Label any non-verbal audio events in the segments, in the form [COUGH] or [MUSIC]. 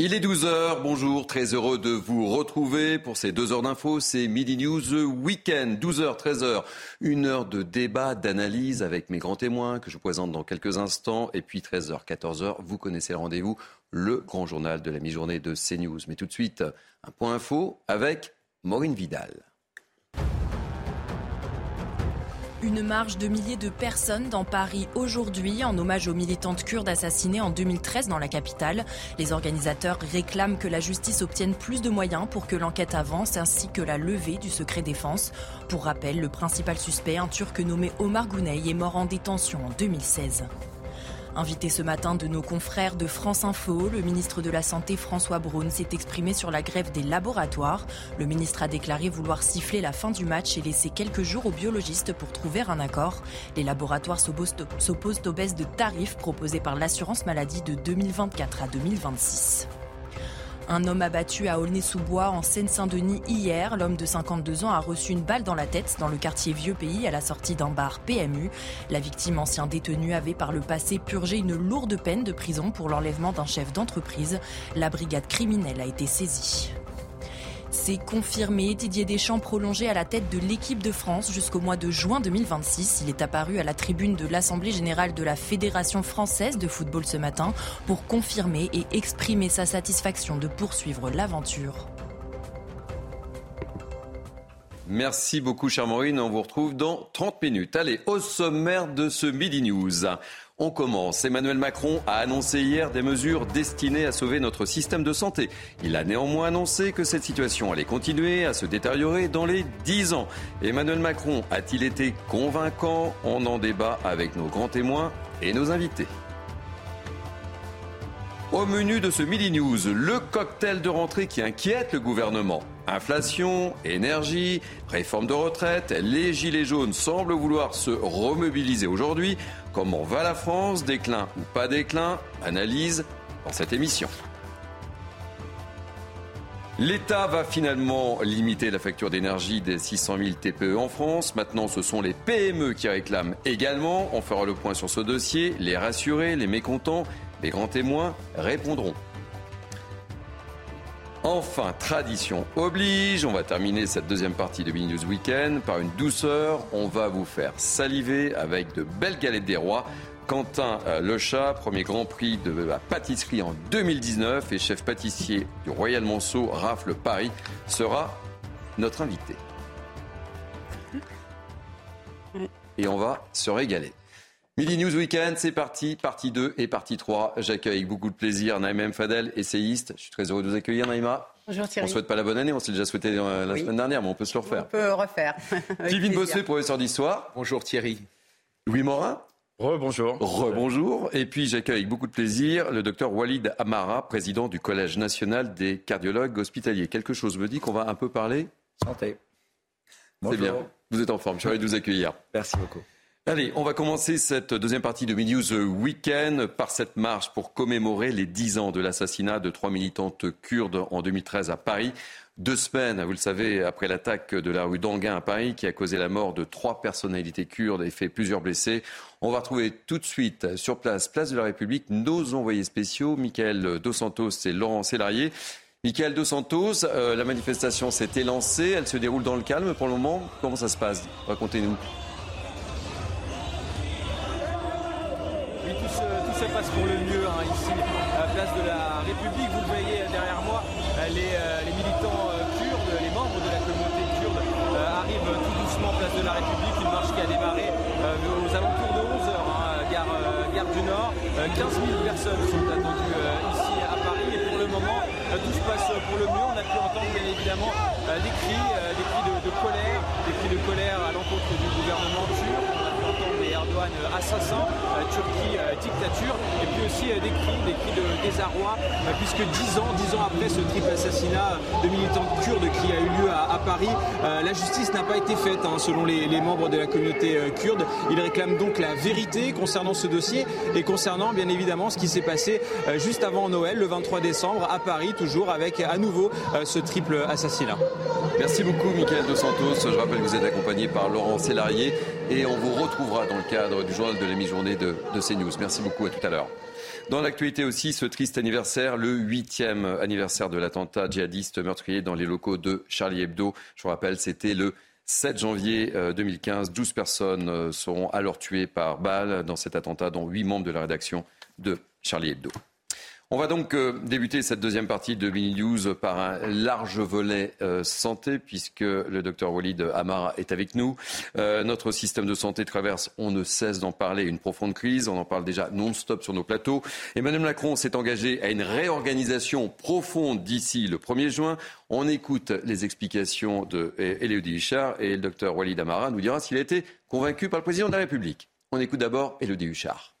Il est 12h, bonjour, très heureux de vous retrouver pour ces deux heures d'infos, c'est Midi News Weekend, 12h, 13h, une heure de débat, d'analyse avec mes grands témoins que je vous présente dans quelques instants, et puis 13h, 14h, vous connaissez le rendez-vous, le grand journal de la mi-journée de CNews. Mais tout de suite, un point info avec Maureen Vidal. Une marche de milliers de personnes dans Paris aujourd'hui en hommage aux militantes kurdes assassinées en 2013 dans la capitale. Les organisateurs réclament que la justice obtienne plus de moyens pour que l'enquête avance ainsi que la levée du secret défense. Pour rappel, le principal suspect, un turc nommé Omar Gounay, est mort en détention en 2016. Invité ce matin de nos confrères de France Info, le ministre de la Santé François Braun s'est exprimé sur la grève des laboratoires. Le ministre a déclaré vouloir siffler la fin du match et laisser quelques jours aux biologistes pour trouver un accord. Les laboratoires s'opposent aux baisses de tarifs proposées par l'assurance maladie de 2024 à 2026. Un homme abattu à Aulnay-sous-Bois en Seine-Saint-Denis hier. L'homme de 52 ans a reçu une balle dans la tête dans le quartier Vieux Pays à la sortie d'un bar PMU. La victime, ancien détenu, avait par le passé purgé une lourde peine de prison pour l'enlèvement d'un chef d'entreprise. La brigade criminelle a été saisie. C'est confirmé, Didier Deschamps prolongé à la tête de l'équipe de France jusqu'au mois de juin 2026. Il est apparu à la tribune de l'Assemblée générale de la Fédération française de football ce matin pour confirmer et exprimer sa satisfaction de poursuivre l'aventure. Merci beaucoup, cher Maureen. On vous retrouve dans 30 minutes. Allez, au sommaire de ce Midi News. On commence. Emmanuel Macron a annoncé hier des mesures destinées à sauver notre système de santé. Il a néanmoins annoncé que cette situation allait continuer à se détériorer dans les 10 ans. Emmanuel Macron a-t-il été convaincant? On en débat avec nos grands témoins et nos invités. Au menu de ce Midi News, le cocktail de rentrée qui inquiète le gouvernement. Inflation, énergie, réforme de retraite, les Gilets jaunes semblent vouloir se remobiliser aujourd'hui. Comment va la France Déclin ou pas déclin Analyse dans cette émission. L'État va finalement limiter la facture d'énergie des 600 000 TPE en France. Maintenant, ce sont les PME qui réclament également. On fera le point sur ce dossier. Les rassurés, les mécontents les grands témoins répondront. Enfin, tradition oblige, on va terminer cette deuxième partie de Mini News Weekend par une douceur. On va vous faire saliver avec de belles galettes des rois. Quentin euh, Lechat, premier grand prix de la pâtisserie en 2019 et chef pâtissier du Royal Monceau Rafle Paris, sera notre invité. [LAUGHS] Et on va se régaler. Midi News Weekend, c'est parti, partie 2 et partie 3. J'accueille avec beaucoup de plaisir Naïma Fadel, essayiste. Je suis très heureux de vous accueillir, Naïma. Bonjour Thierry. On ne souhaite pas la bonne année, on s'est déjà souhaité euh, la semaine dernière, mais on peut se le refaire. On peut refaire. [LAUGHS] Kevin Bossuet, professeur d'histoire. Bonjour Thierry. Louis Morin. Rebonjour. Rebonjour. Et puis j'accueille avec beaucoup de plaisir le docteur Walid Amara, président du Collège national des cardiologues hospitaliers. Quelque chose me dit qu'on va un peu parler? Santé. C'est bien. Vous êtes en forme. Je suis heureux de vous accueillir. Merci beaucoup. Allez, on va commencer cette deuxième partie de Midi News Weekend par cette marche pour commémorer les dix ans de l'assassinat de trois militantes kurdes en 2013 à Paris. Deux semaines, vous le savez, après l'attaque de la rue d'Anguin à Paris qui a causé la mort de trois personnalités kurdes et fait plusieurs blessés. On va retrouver tout de suite sur place, place de la République, nos envoyés spéciaux, Michael Dos Santos et Laurent Sélarié. Michael Dos Santos, euh, la manifestation s'est élancée, elle se déroule dans le calme pour le moment. Comment ça se passe? Racontez-nous. Se passe pour le mieux aussi des cris, des cris de désarroi, puisque dix ans, dix ans après ce triple assassinat de militants kurdes qui a eu lieu à, Paris, la justice n'a pas été faite, hein, selon les, les, membres de la communauté kurde. Ils réclament donc la vérité concernant ce dossier et concernant bien évidemment ce qui s'est passé juste avant Noël, le 23 décembre, à Paris, toujours avec à nouveau ce triple assassinat. Merci beaucoup, Michael Dos Santos. Je rappelle que vous êtes accompagné par Laurent Sélarié et on vous retrouvera dans le cadre du journal de la mi-journée de, de CNews. Merci beaucoup, à tout à l'heure. Dans l'actualité aussi, ce triste anniversaire, le huitième anniversaire de l'attentat djihadiste meurtrier dans les locaux de Charlie Hebdo. Je vous rappelle, c'était le 7 janvier 2015. Euh, 12 personnes euh, seront alors tuées par balle dans cet attentat, dont 8 membres de la rédaction de Charlie Hebdo. On va donc euh, débuter cette deuxième partie de Mini News par un large volet euh, santé, puisque le docteur Walid Amara est avec nous. Euh, notre système de santé traverse, on ne cesse d'en parler, une profonde crise. On en parle déjà non-stop sur nos plateaux. Emmanuel Macron s'est engagé à une réorganisation profonde d'ici le 1er juin. On écoute les explications de Elodie Huchard et le docteur Walid Amara nous dira s'il a été convaincu par le président de la République. On écoute d'abord Elodie Huchard.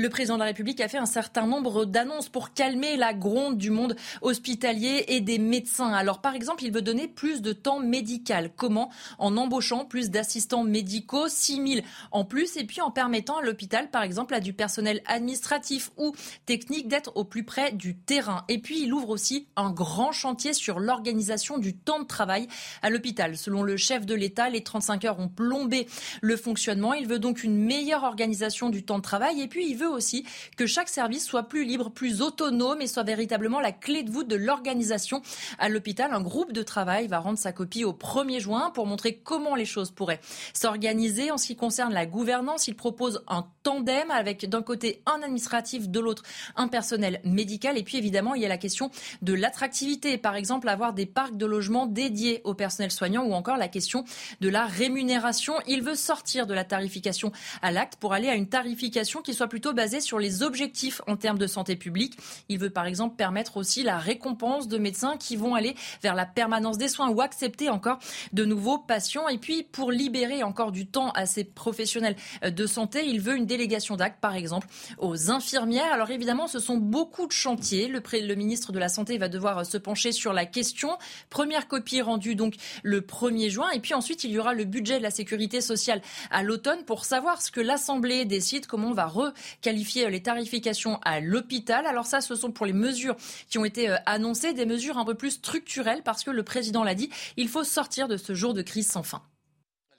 Le président de la République a fait un certain nombre d'annonces pour calmer la gronde du monde hospitalier et des médecins. Alors, par exemple, il veut donner plus de temps médical. Comment? En embauchant plus d'assistants médicaux, 6 000 en plus, et puis en permettant à l'hôpital, par exemple, à du personnel administratif ou technique d'être au plus près du terrain. Et puis, il ouvre aussi un grand chantier sur l'organisation du temps de travail à l'hôpital. Selon le chef de l'État, les 35 heures ont plombé le fonctionnement. Il veut donc une meilleure organisation du temps de travail et puis il veut aussi que chaque service soit plus libre, plus autonome et soit véritablement la clé de voûte de l'organisation à l'hôpital. Un groupe de travail va rendre sa copie au 1er juin pour montrer comment les choses pourraient s'organiser. En ce qui concerne la gouvernance, il propose un tandem avec d'un côté un administratif, de l'autre un personnel médical. Et puis évidemment, il y a la question de l'attractivité. Par exemple, avoir des parcs de logements dédiés au personnel soignant ou encore la question de la rémunération. Il veut sortir de la tarification à l'acte pour aller à une tarification qui soit plutôt basé sur les objectifs en termes de santé publique. Il veut par exemple permettre aussi la récompense de médecins qui vont aller vers la permanence des soins ou accepter encore de nouveaux patients. Et puis pour libérer encore du temps à ces professionnels de santé, il veut une délégation d'actes par exemple aux infirmières. Alors évidemment, ce sont beaucoup de chantiers. Le, le ministre de la Santé va devoir se pencher sur la question. Première copie rendue donc le 1er juin. Et puis ensuite, il y aura le budget de la sécurité sociale à l'automne pour savoir ce que l'Assemblée décide, comment on va re qualifier les tarifications à l'hôpital. Alors ça, ce sont pour les mesures qui ont été euh, annoncées, des mesures un peu plus structurelles parce que le président l'a dit, il faut sortir de ce jour de crise sans fin.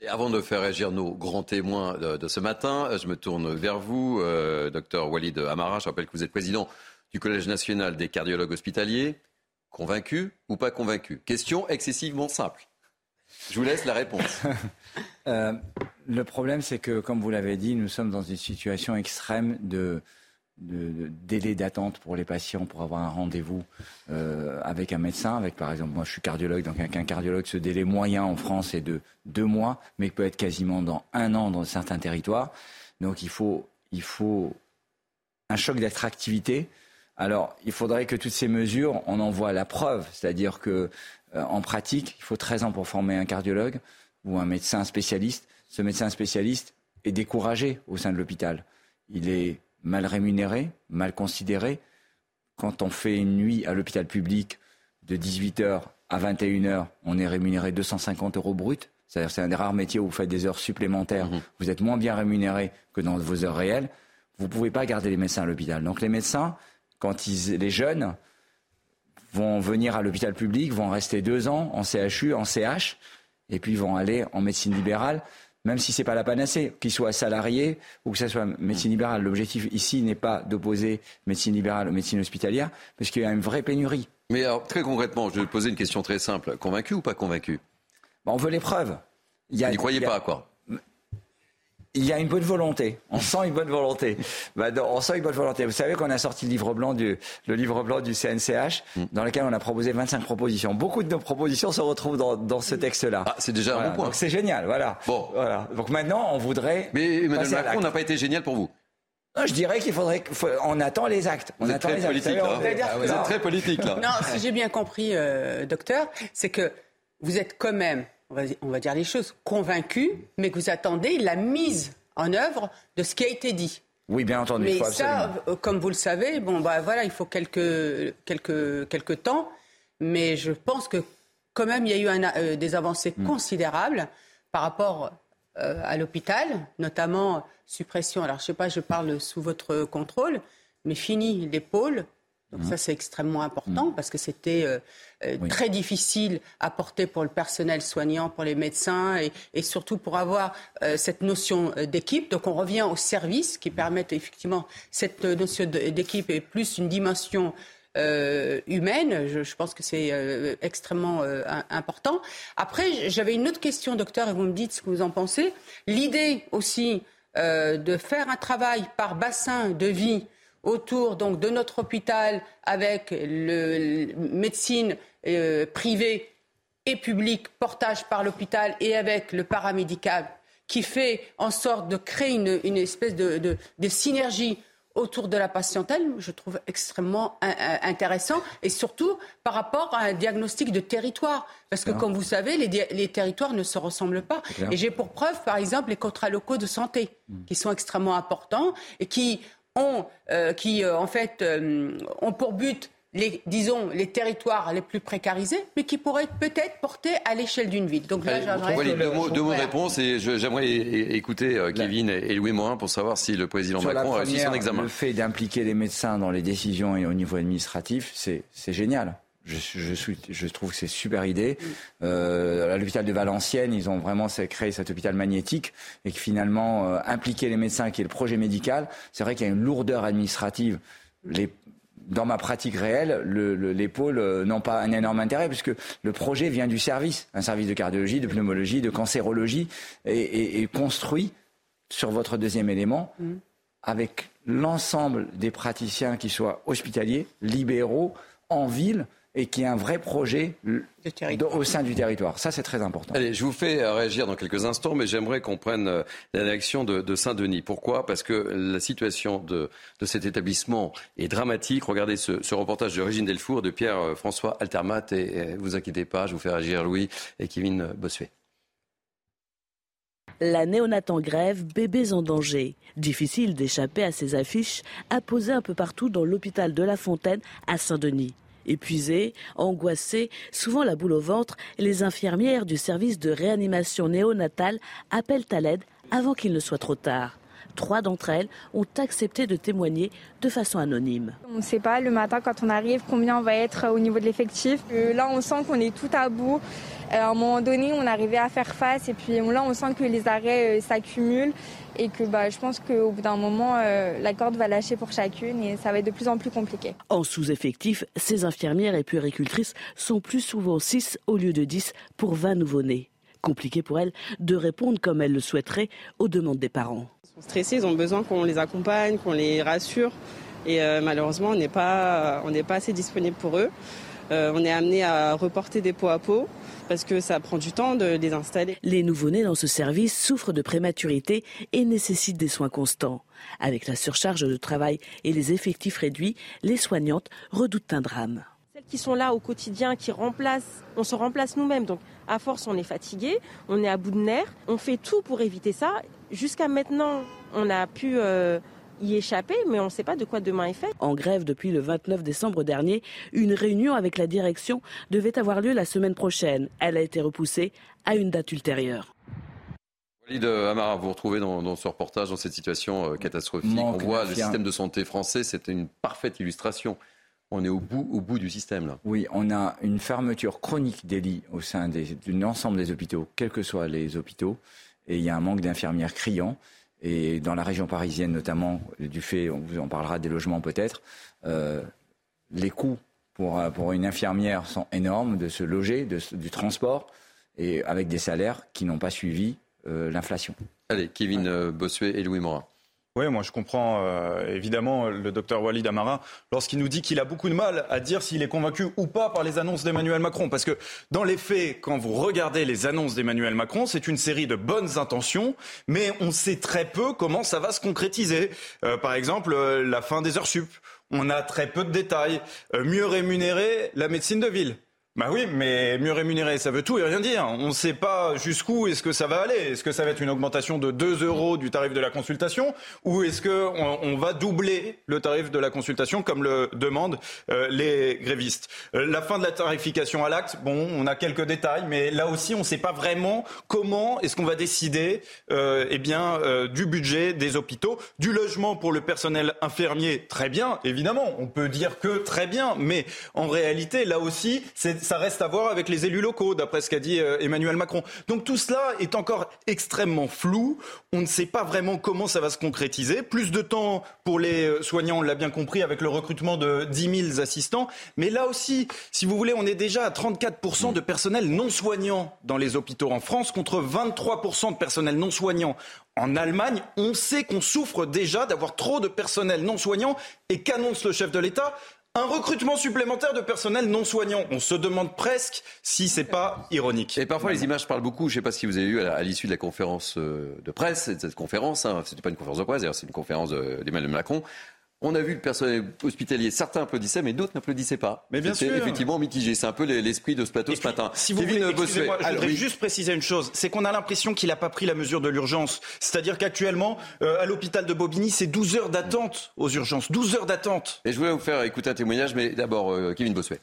Avant de faire agir nos grands témoins de, ce matin, je me tourne vers vous, euh, docteur Walid Amara. Je rappelle que vous êtes président du Collège national des cardiologues hospitaliers. Convaincu ou pas convaincu? Question excessivement simple. Je vous laisse la réponse. [LAUGHS] Euh, le problème, c'est que, comme vous l'avez dit, nous sommes dans une situation extrême de, délai d'attente pour les patients pour avoir un rendez-vous euh, avec un médecin. Avec, par exemple, moi, je suis cardiologue, donc avec un cardiologue, ce délai moyen en France est de deux mois, mais peut être quasiment dans un an dans certains territoires. Donc, il faut, il faut un choc d'attractivité. Alors, il faudrait que toutes ces mesures, on en voit la preuve, c'est-à-dire que euh, en pratique, il faut 13 ans pour former un cardiologue ou un médecin spécialiste. Ce médecin spécialiste est découragé au sein de l'hôpital. Il est mal rémunéré, mal considéré. Quand on fait une nuit à l'hôpital public de 18h à 21h, on est rémunéré 250 euros brut. C'est-à-dire c'est un des rares métiers où vous faites des heures supplémentaires. Mmh. Vous êtes moins bien rémunéré que dans vos heures réelles. Vous ne pouvez pas garder les médecins à l'hôpital. Donc les médecins, quand ils, les jeunes, vont venir à l'hôpital public, vont rester deux ans en CHU, en CH, et puis vont aller en médecine libérale, même si ce n'est pas la panacée, qu'ils soient salariés ou que ce soit médecine libérale. L'objectif ici n'est pas d'opposer médecine libérale aux médecine hospitalière, parce qu'il y a une vraie pénurie. Mais alors, très concrètement, je vais poser une question très simple. Convaincu ou pas convaincu? On veut les preuves. Vous n'y croyez pas, quoi il y a une bonne volonté. On sent une bonne volonté. Bah, on sent une bonne volonté. Vous savez qu'on a sorti le livre blanc du, le livre blanc du CNCH, mm. dans lequel on a proposé 25 propositions. Beaucoup de nos propositions se retrouvent dans, dans ce texte-là. Ah, c'est déjà un bon point. Donc c'est génial, voilà. Bon. Voilà. Donc maintenant, on voudrait. Mais Emmanuel Macron n'a pas été génial pour vous. Non, je dirais qu'il faudrait. On attend les actes. On vous attend êtes très politique. Là. Ah vous êtes très politique là. Non, si j'ai bien compris, euh, docteur, c'est que vous êtes quand même on va, dire les choses, convaincu, mais que vous attendez la mise en œuvre de ce qui a été dit. Oui, bien entendu. Mais ça, euh, comme vous le savez, bon, bah, voilà, il faut quelques, quelques, quelques temps. Mais je pense que quand même, il y a eu euh, des avancées hmm. considérables par rapport euh, à l'hôpital, notamment suppression. Alors, je ne sais pas, je parle sous votre contrôle, mais fini les pôles donc ça, c'est extrêmement important mm. parce que c'était euh, euh, très difficile à porter pour le personnel soignant, pour les médecins et, surtout pour avoir euh, cette notion d'équipe. Donc on revient au service qui permettent effectivement cette notion d'équipe et plus une dimension humaine. Je, pense que c'est extrêmement important. Après, j'avais une autre question, docteur, et vous me dites ce que vous en pensez. L'idée aussi de faire un travail par bassin de vie autour donc de notre hôpital avec le, médecine euh, privée et publique, portage par l'hôpital et avec le paramédical, qui fait en sorte de créer une, espèce de, synergie autour de la patientèle, je trouve extrêmement intéressant, et surtout par rapport à un diagnostic de territoire. Parce que, comme vous savez, les, territoires ne se ressemblent pas. Et j'ai pour preuve, par exemple, les contrats locaux de santé, mmh. qui sont extrêmement importants et qui ont, euh, qui euh, en fait euh, ont pour but les, disons, les territoires les plus précarisés, mais qui pourraient peut-être portés à l'échelle d'une ville. Donc là, j'aimerais... deux, mots, de réponse et j'aimerais écouter Kevin et Louis Morin pour savoir si le président Macron a réussi son examen. Le fait d'impliquer les médecins dans les décisions et au niveau administratif, c'est génial. Je, je, je, trouve que c'est super idée. Euh, à l'hôpital de Valenciennes, ils ont vraiment créé cet hôpital magnétique et que finalement, euh, impliquer les médecins, qui est le projet médical, c'est vrai qu'il y a une lourdeur administrative. Les, dans ma pratique réelle, le, les pôles euh, n'ont pas un énorme intérêt puisque le projet vient du service, un service de cardiologie, de pneumologie, de cancérologie, et, et, construit sur votre deuxième élément mm. avec l'ensemble des praticiens qui soient hospitaliers, libéraux, en ville et qui est un vrai projet au sein du territoire. Ça, c'est très important. Allez, je vous fais réagir dans quelques instants, mais j'aimerais qu'on prenne euh, la réaction de, Saint-Denis. Pourquoi? Parce que la situation de, cet établissement est dramatique. Regardez ce, reportage de Régine Delfour, de Pierre-François euh, Altermat, et, et, vous inquiétez pas, je vous fais réagir Louis et Kevin Bossuet. La néonate en grève, bébés en danger. Difficile d'échapper à ces affiches apposées un peu partout dans l'hôpital de La Fontaine à Saint-Denis. Épuisées, angoissées, souvent la boule au ventre, les infirmières du service de réanimation néonatale appellent à l'aide avant qu'il ne soit trop tard. Trois d'entre elles ont accepté de témoigner de façon anonyme. On ne sait pas le matin quand on arrive combien on va être au niveau de l'effectif. Euh, là, on sent qu'on est tout à bout. Euh, à un moment donné, on arrivait à faire face et puis là, on sent que les arrêts euh, s'accumulent et que bah, je pense qu'au bout d'un moment, euh, la corde va lâcher pour chacune et ça va être de plus en plus compliqué. En sous-effectif, ces infirmières et puéricultrices sont plus souvent 6 au lieu de 10 pour 20 nouveau-nés. Compliqué pour elles de répondre comme elles le souhaiteraient aux demandes des parents. Stressés, ils ont besoin qu'on les accompagne, qu'on les rassure. Et malheureusement, on n'est pas, pas assez disponible pour eux. on est amené à reporter des pots à pots parce que ça prend du temps de les installer. Les nouveau-nés dans ce service souffrent de prématurité et nécessitent des soins constants. Avec la surcharge de travail et les effectifs réduits, les soignantes redoutent un drame. Qui sont là au quotidien, qui remplacent, on se remplace nous-mêmes. Donc à force, on est fatigué, on est à bout de nerfs. On fait tout pour éviter ça. Jusqu'à maintenant, on a pu euh, y échapper, mais on ne sait pas de quoi demain est fait. En grève depuis le 29 décembre dernier, une réunion avec la direction devait avoir lieu la semaine prochaine. Elle a été repoussée à une date ultérieure. Walid Amara, vous retrouvez dans, ce reportage, dans cette situation euh, catastrophique. on voit le système de santé français, c'est une parfaite illustration. On est au bout, au bout du système là. Oui, on a une fermeture chronique des lits au sein de l'ensemble des hôpitaux, quels que soient les hôpitaux, et il y a un manque d'infirmières criant. Et dans la région parisienne notamment, du fait, on vous en parlera des logements peut-être, euh, les coûts pour, euh, pour une infirmière sont énormes de se loger, de, du transport, et avec des salaires qui n'ont pas suivi euh, l'inflation. Allez, Kevin Bossuet et Louis Morin. Oui, moi je comprends euh, évidemment le docteur Walid Amara lorsqu'il nous dit qu'il a beaucoup de mal à dire s'il est convaincu ou pas par les annonces d'Emmanuel Macron. Parce que dans les faits, quand vous regardez les annonces d'Emmanuel Macron, c'est une série de bonnes intentions, mais on sait très peu comment ça va se concrétiser. Euh, par exemple, euh, la fin des heures sup. On a très peu de détails. mieux rémunérer la médecine de ville Bah oui, mais mieux rémunéré, ça veut tout et rien dire. On ne sait pas jusqu'où est-ce que ça va aller. Est-ce que ça va être une augmentation de 2 euros du tarif de la consultation ou est-ce qu'on on va doubler le tarif de la consultation comme le demandent euh, les grévistes? Euh, La fin de la tarification à l'acte, bon, on a quelques détails, mais là aussi, on ne sait pas vraiment comment est-ce qu'on va décider euh, eh bien, euh, du budget des hôpitaux, du logement pour le personnel infirmier, très bien, évidemment. On peut dire que très bien, mais en réalité, là aussi, c'est ça reste à voir avec les élus locaux, d'après ce qu'a dit euh, Emmanuel Macron. Donc tout cela est encore extrêmement flou. On ne sait pas vraiment comment ça va se concrétiser. Plus de temps pour les euh, soignants, on l'a bien compris, avec le recrutement de 10 000 assistants. Mais là aussi, si vous voulez, on est déjà à 34% de personnel non soignant dans les hôpitaux en France, contre 23% de personnel non soignant en Allemagne, on sait qu'on souffre déjà d'avoir trop de personnel non soignant et qu'annonce le chef de l'État? Un recrutement supplémentaire de personnel non soignant. On se demande presque si c'est pas ironique. Et parfois les images parlent beaucoup. Je ne sais pas si vous avez vu à l'issue de la conférence euh, de presse, cette conférence, hein, c'était pas une conférence de presse, c'est une conférence d'Emmanuel Macron. On a vu le personnel hospitalier, certains applaudissaient, mais d'autres n'applaudissaient pas. Mais bien sûr. effectivement mitigé. C'est un peu l'esprit de ce plateau ce matin. Si vous voulez, moi je voudrais juste préciser une chose. C'est qu'on a l'impression qu'il n'a pas pris la mesure de l'urgence. C'est-à-dire qu'actuellement, euh, à l'hôpital de Bobigny, c'est 12 heures d'attente aux urgences. 12 heures d'attente. Et je voulais vous faire écouter un témoignage, mais d'abord, euh, Kevin Bossuet.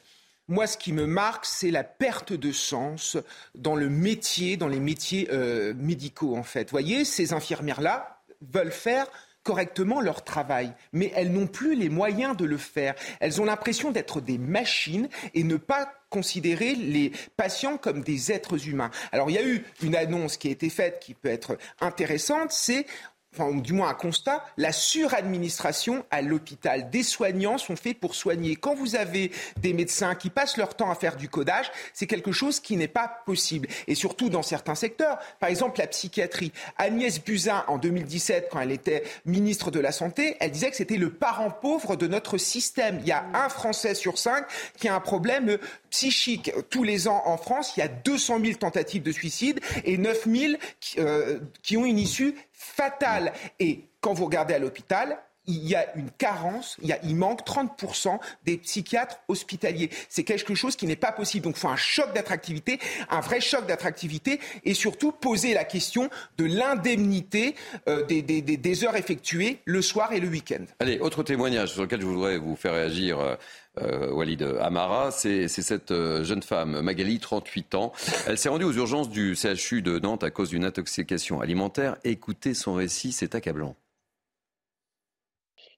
Moi, ce qui me marque, c'est la perte de sens dans le métier, dans les métiers euh, médicaux, en fait. Vous voyez, ces infirmières-là veulent faire correctement leur travail, mais elles n'ont plus les moyens de le faire. Elles ont l'impression d'être des machines et ne pas considérer les patients comme des êtres humains. Alors il y a eu une annonce qui a été faite qui peut être intéressante, c'est enfin, du moins un constat, la suradministration à l'hôpital. Des soignants sont faits pour soigner. Quand vous avez des médecins qui passent leur temps à faire du codage, c'est quelque chose qui n'est pas possible. Et surtout dans certains secteurs, par exemple la psychiatrie. Agnès Buzyn, en 2017, quand elle était ministre de la Santé, elle disait que c'était le parent pauvre de notre système. Il y a un Français sur cinq qui a un problème psychique. Tous les ans en France, il y a 200 000 tentatives de suicide et 9 000 qui, euh, qui ont une issue fatale. Et quand vous regardez à l'hôpital, il y a une carence, il, y a, manque 30% des psychiatres hospitaliers. C'est quelque chose qui n'est pas possible. Donc il faut un choc d'attractivité, un vrai choc d'attractivité, et surtout poser la question de l'indemnité euh, des, des, des, heures effectuées le soir et le week-end. Allez, autre témoignage sur lequel je voudrais vous faire réagir. Euh, Walid Amara, c'est cette euh, jeune femme, Magali, 38 ans. Elle s'est rendue aux urgences du CHU de Nantes à cause d'une intoxication alimentaire. Écoutez son récit, c'est accablant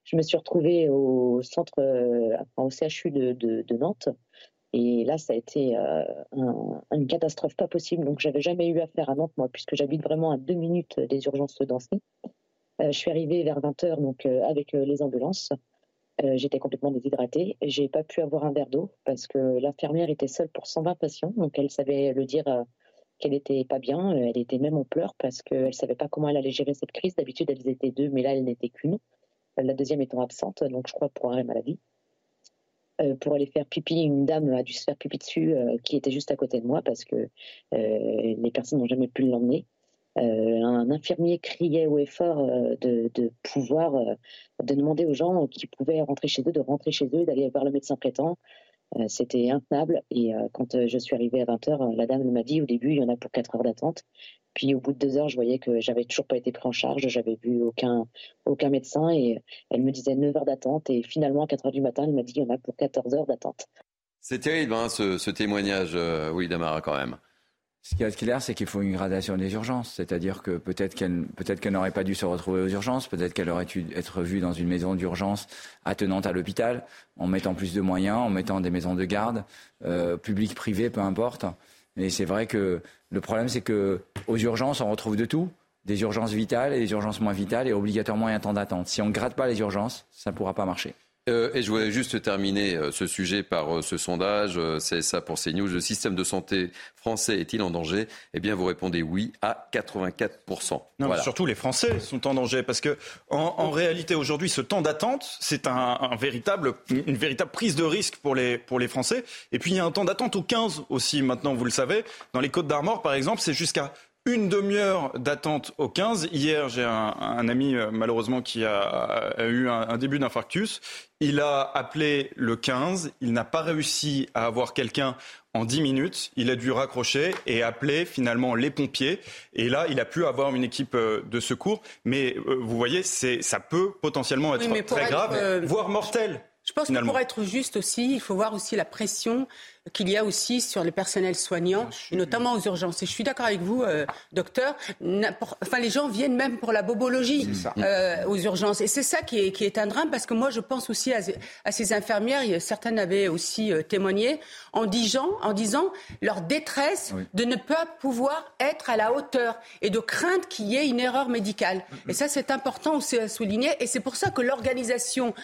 je me suis retrouvée au centre, euh, au CHU de, Nantes. Et là, ça a été euh, une catastrophe pas possible. Donc, j'avais jamais eu affaire à Nantes, moi, puisque j'habite vraiment à deux minutes des urgences Dancy. Je suis arrivée vers 20h donc, avec les ambulances. J'étais complètement déshydratée. J'ai pas pu avoir un verre d'eau parce que l'infirmière était seule pour 120 patients. Donc, elle savait le dire qu'elle était pas bien. Elle était même en pleurs parce qu'elle savait pas comment elle allait gérer cette crise. D'habitude, elles étaient deux, mais là, elle n'était qu'une la deuxième étant absente, donc je crois pour arrêt maladie. Euh, pour aller faire pipi, une dame a dû se faire pipi dessus euh, qui était juste à côté de moi parce que euh, les personnes n'ont jamais pu l'emmener. Un infirmier criait haut et fort de, pouvoir, de demander aux gens qui pouvaient rentrer chez eux, de rentrer chez eux, d'aller voir le médecin traitant. C'était intenable. Et quand je suis arrivée à 20h, la dame m'a dit au début, il y en a pour 4 heures d'attente. Puis au bout de deux heures, je voyais que j'avais toujours pas été pris en charge, j'avais vu aucun, médecin et elle me disait 9 heures d'attente et finalement à 4 heures du matin, elle m'a dit qu'il y en a pour 14 heures d'attente. C'est terrible hein, ce, témoignage, euh, oui Damara quand même. Ce qui est clair, c'est qu'il faut une gradation des urgences. C'est-à-dire que peut-être qu'elle peut qu'elle n'aurait pas dû se retrouver aux urgences, peut-être qu'elle aurait dû être vue dans une maison d'urgence attenante à l'hôpital, en mettant plus de moyens, en mettant des maisons de garde, euh, publiques, privées, peu importe. Mais c'est vrai que le problème, c'est que aux urgences, on retrouve de tout. Des urgences vitales et des urgences moins vitales et obligatoirement un temps d'attente. Si on ne gratte pas les urgences, ça ne pourra pas marcher. Euh, et je voulais juste terminer euh, ce sujet par euh, ce sondage. c'est ça pour CNews. Le système de santé français est-il en danger? Eh bien, vous répondez oui à 84%. Non, surtout les Français sont en danger parce que en, réalité aujourd'hui, ce temps d'attente, c'est un, véritable, une véritable prise de risque pour les, pour les Français. Et puis il y a un temps d'attente au 15 aussi maintenant, vous le savez. Dans les Côtes d'Armor, par exemple, c'est jusqu'à une demi-heure d'attente au 15. Hier, j'ai un, ami euh, malheureusement qui a, eu un, début d'infarctus. Il a appelé le 15. Il n'a pas réussi à avoir quelqu'un en 10 minutes. Il a dû raccrocher et appeler finalement les pompiers. Et là, il a pu avoir une équipe euh, de secours. Mais euh, vous voyez, ça peut potentiellement être très grave, voire mortel. Je pense que pour être juste aussi, il faut voir aussi la pression qu'il y a aussi sur les personnels soignants, et notamment aux urgences. Et je suis d'accord avec vous, euh, docteur. Enfin, les gens viennent même pour la bobologie euh, aux urgences. Et c'est ça qui est, qui est, un drame, parce que moi, je pense aussi à, ces infirmières. Certaines avaient aussi euh, témoigné en disant, en disant leur détresse de ne pas pouvoir être à la hauteur et de crainte qu'il y ait une erreur médicale. Et ça, c'est important aussi à souligner. Et c'est pour ça que l'organisation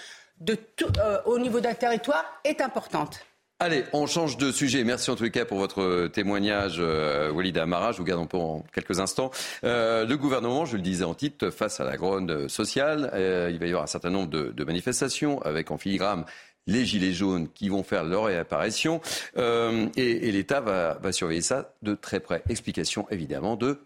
tout, au niveau d'un territoire est importante. Allez, on change de sujet. Merci en tous les cas pour votre témoignage, euh, Walid Amara. Je vous garde pour quelques instants. Euh, le gouvernement, je le disais en titre, face à la gronde sociale, euh, il va y avoir un certain nombre de, manifestations avec en filigrane les gilets jaunes qui vont faire leur réapparition. et, l'État va, va surveiller ça de très près. Explication évidemment de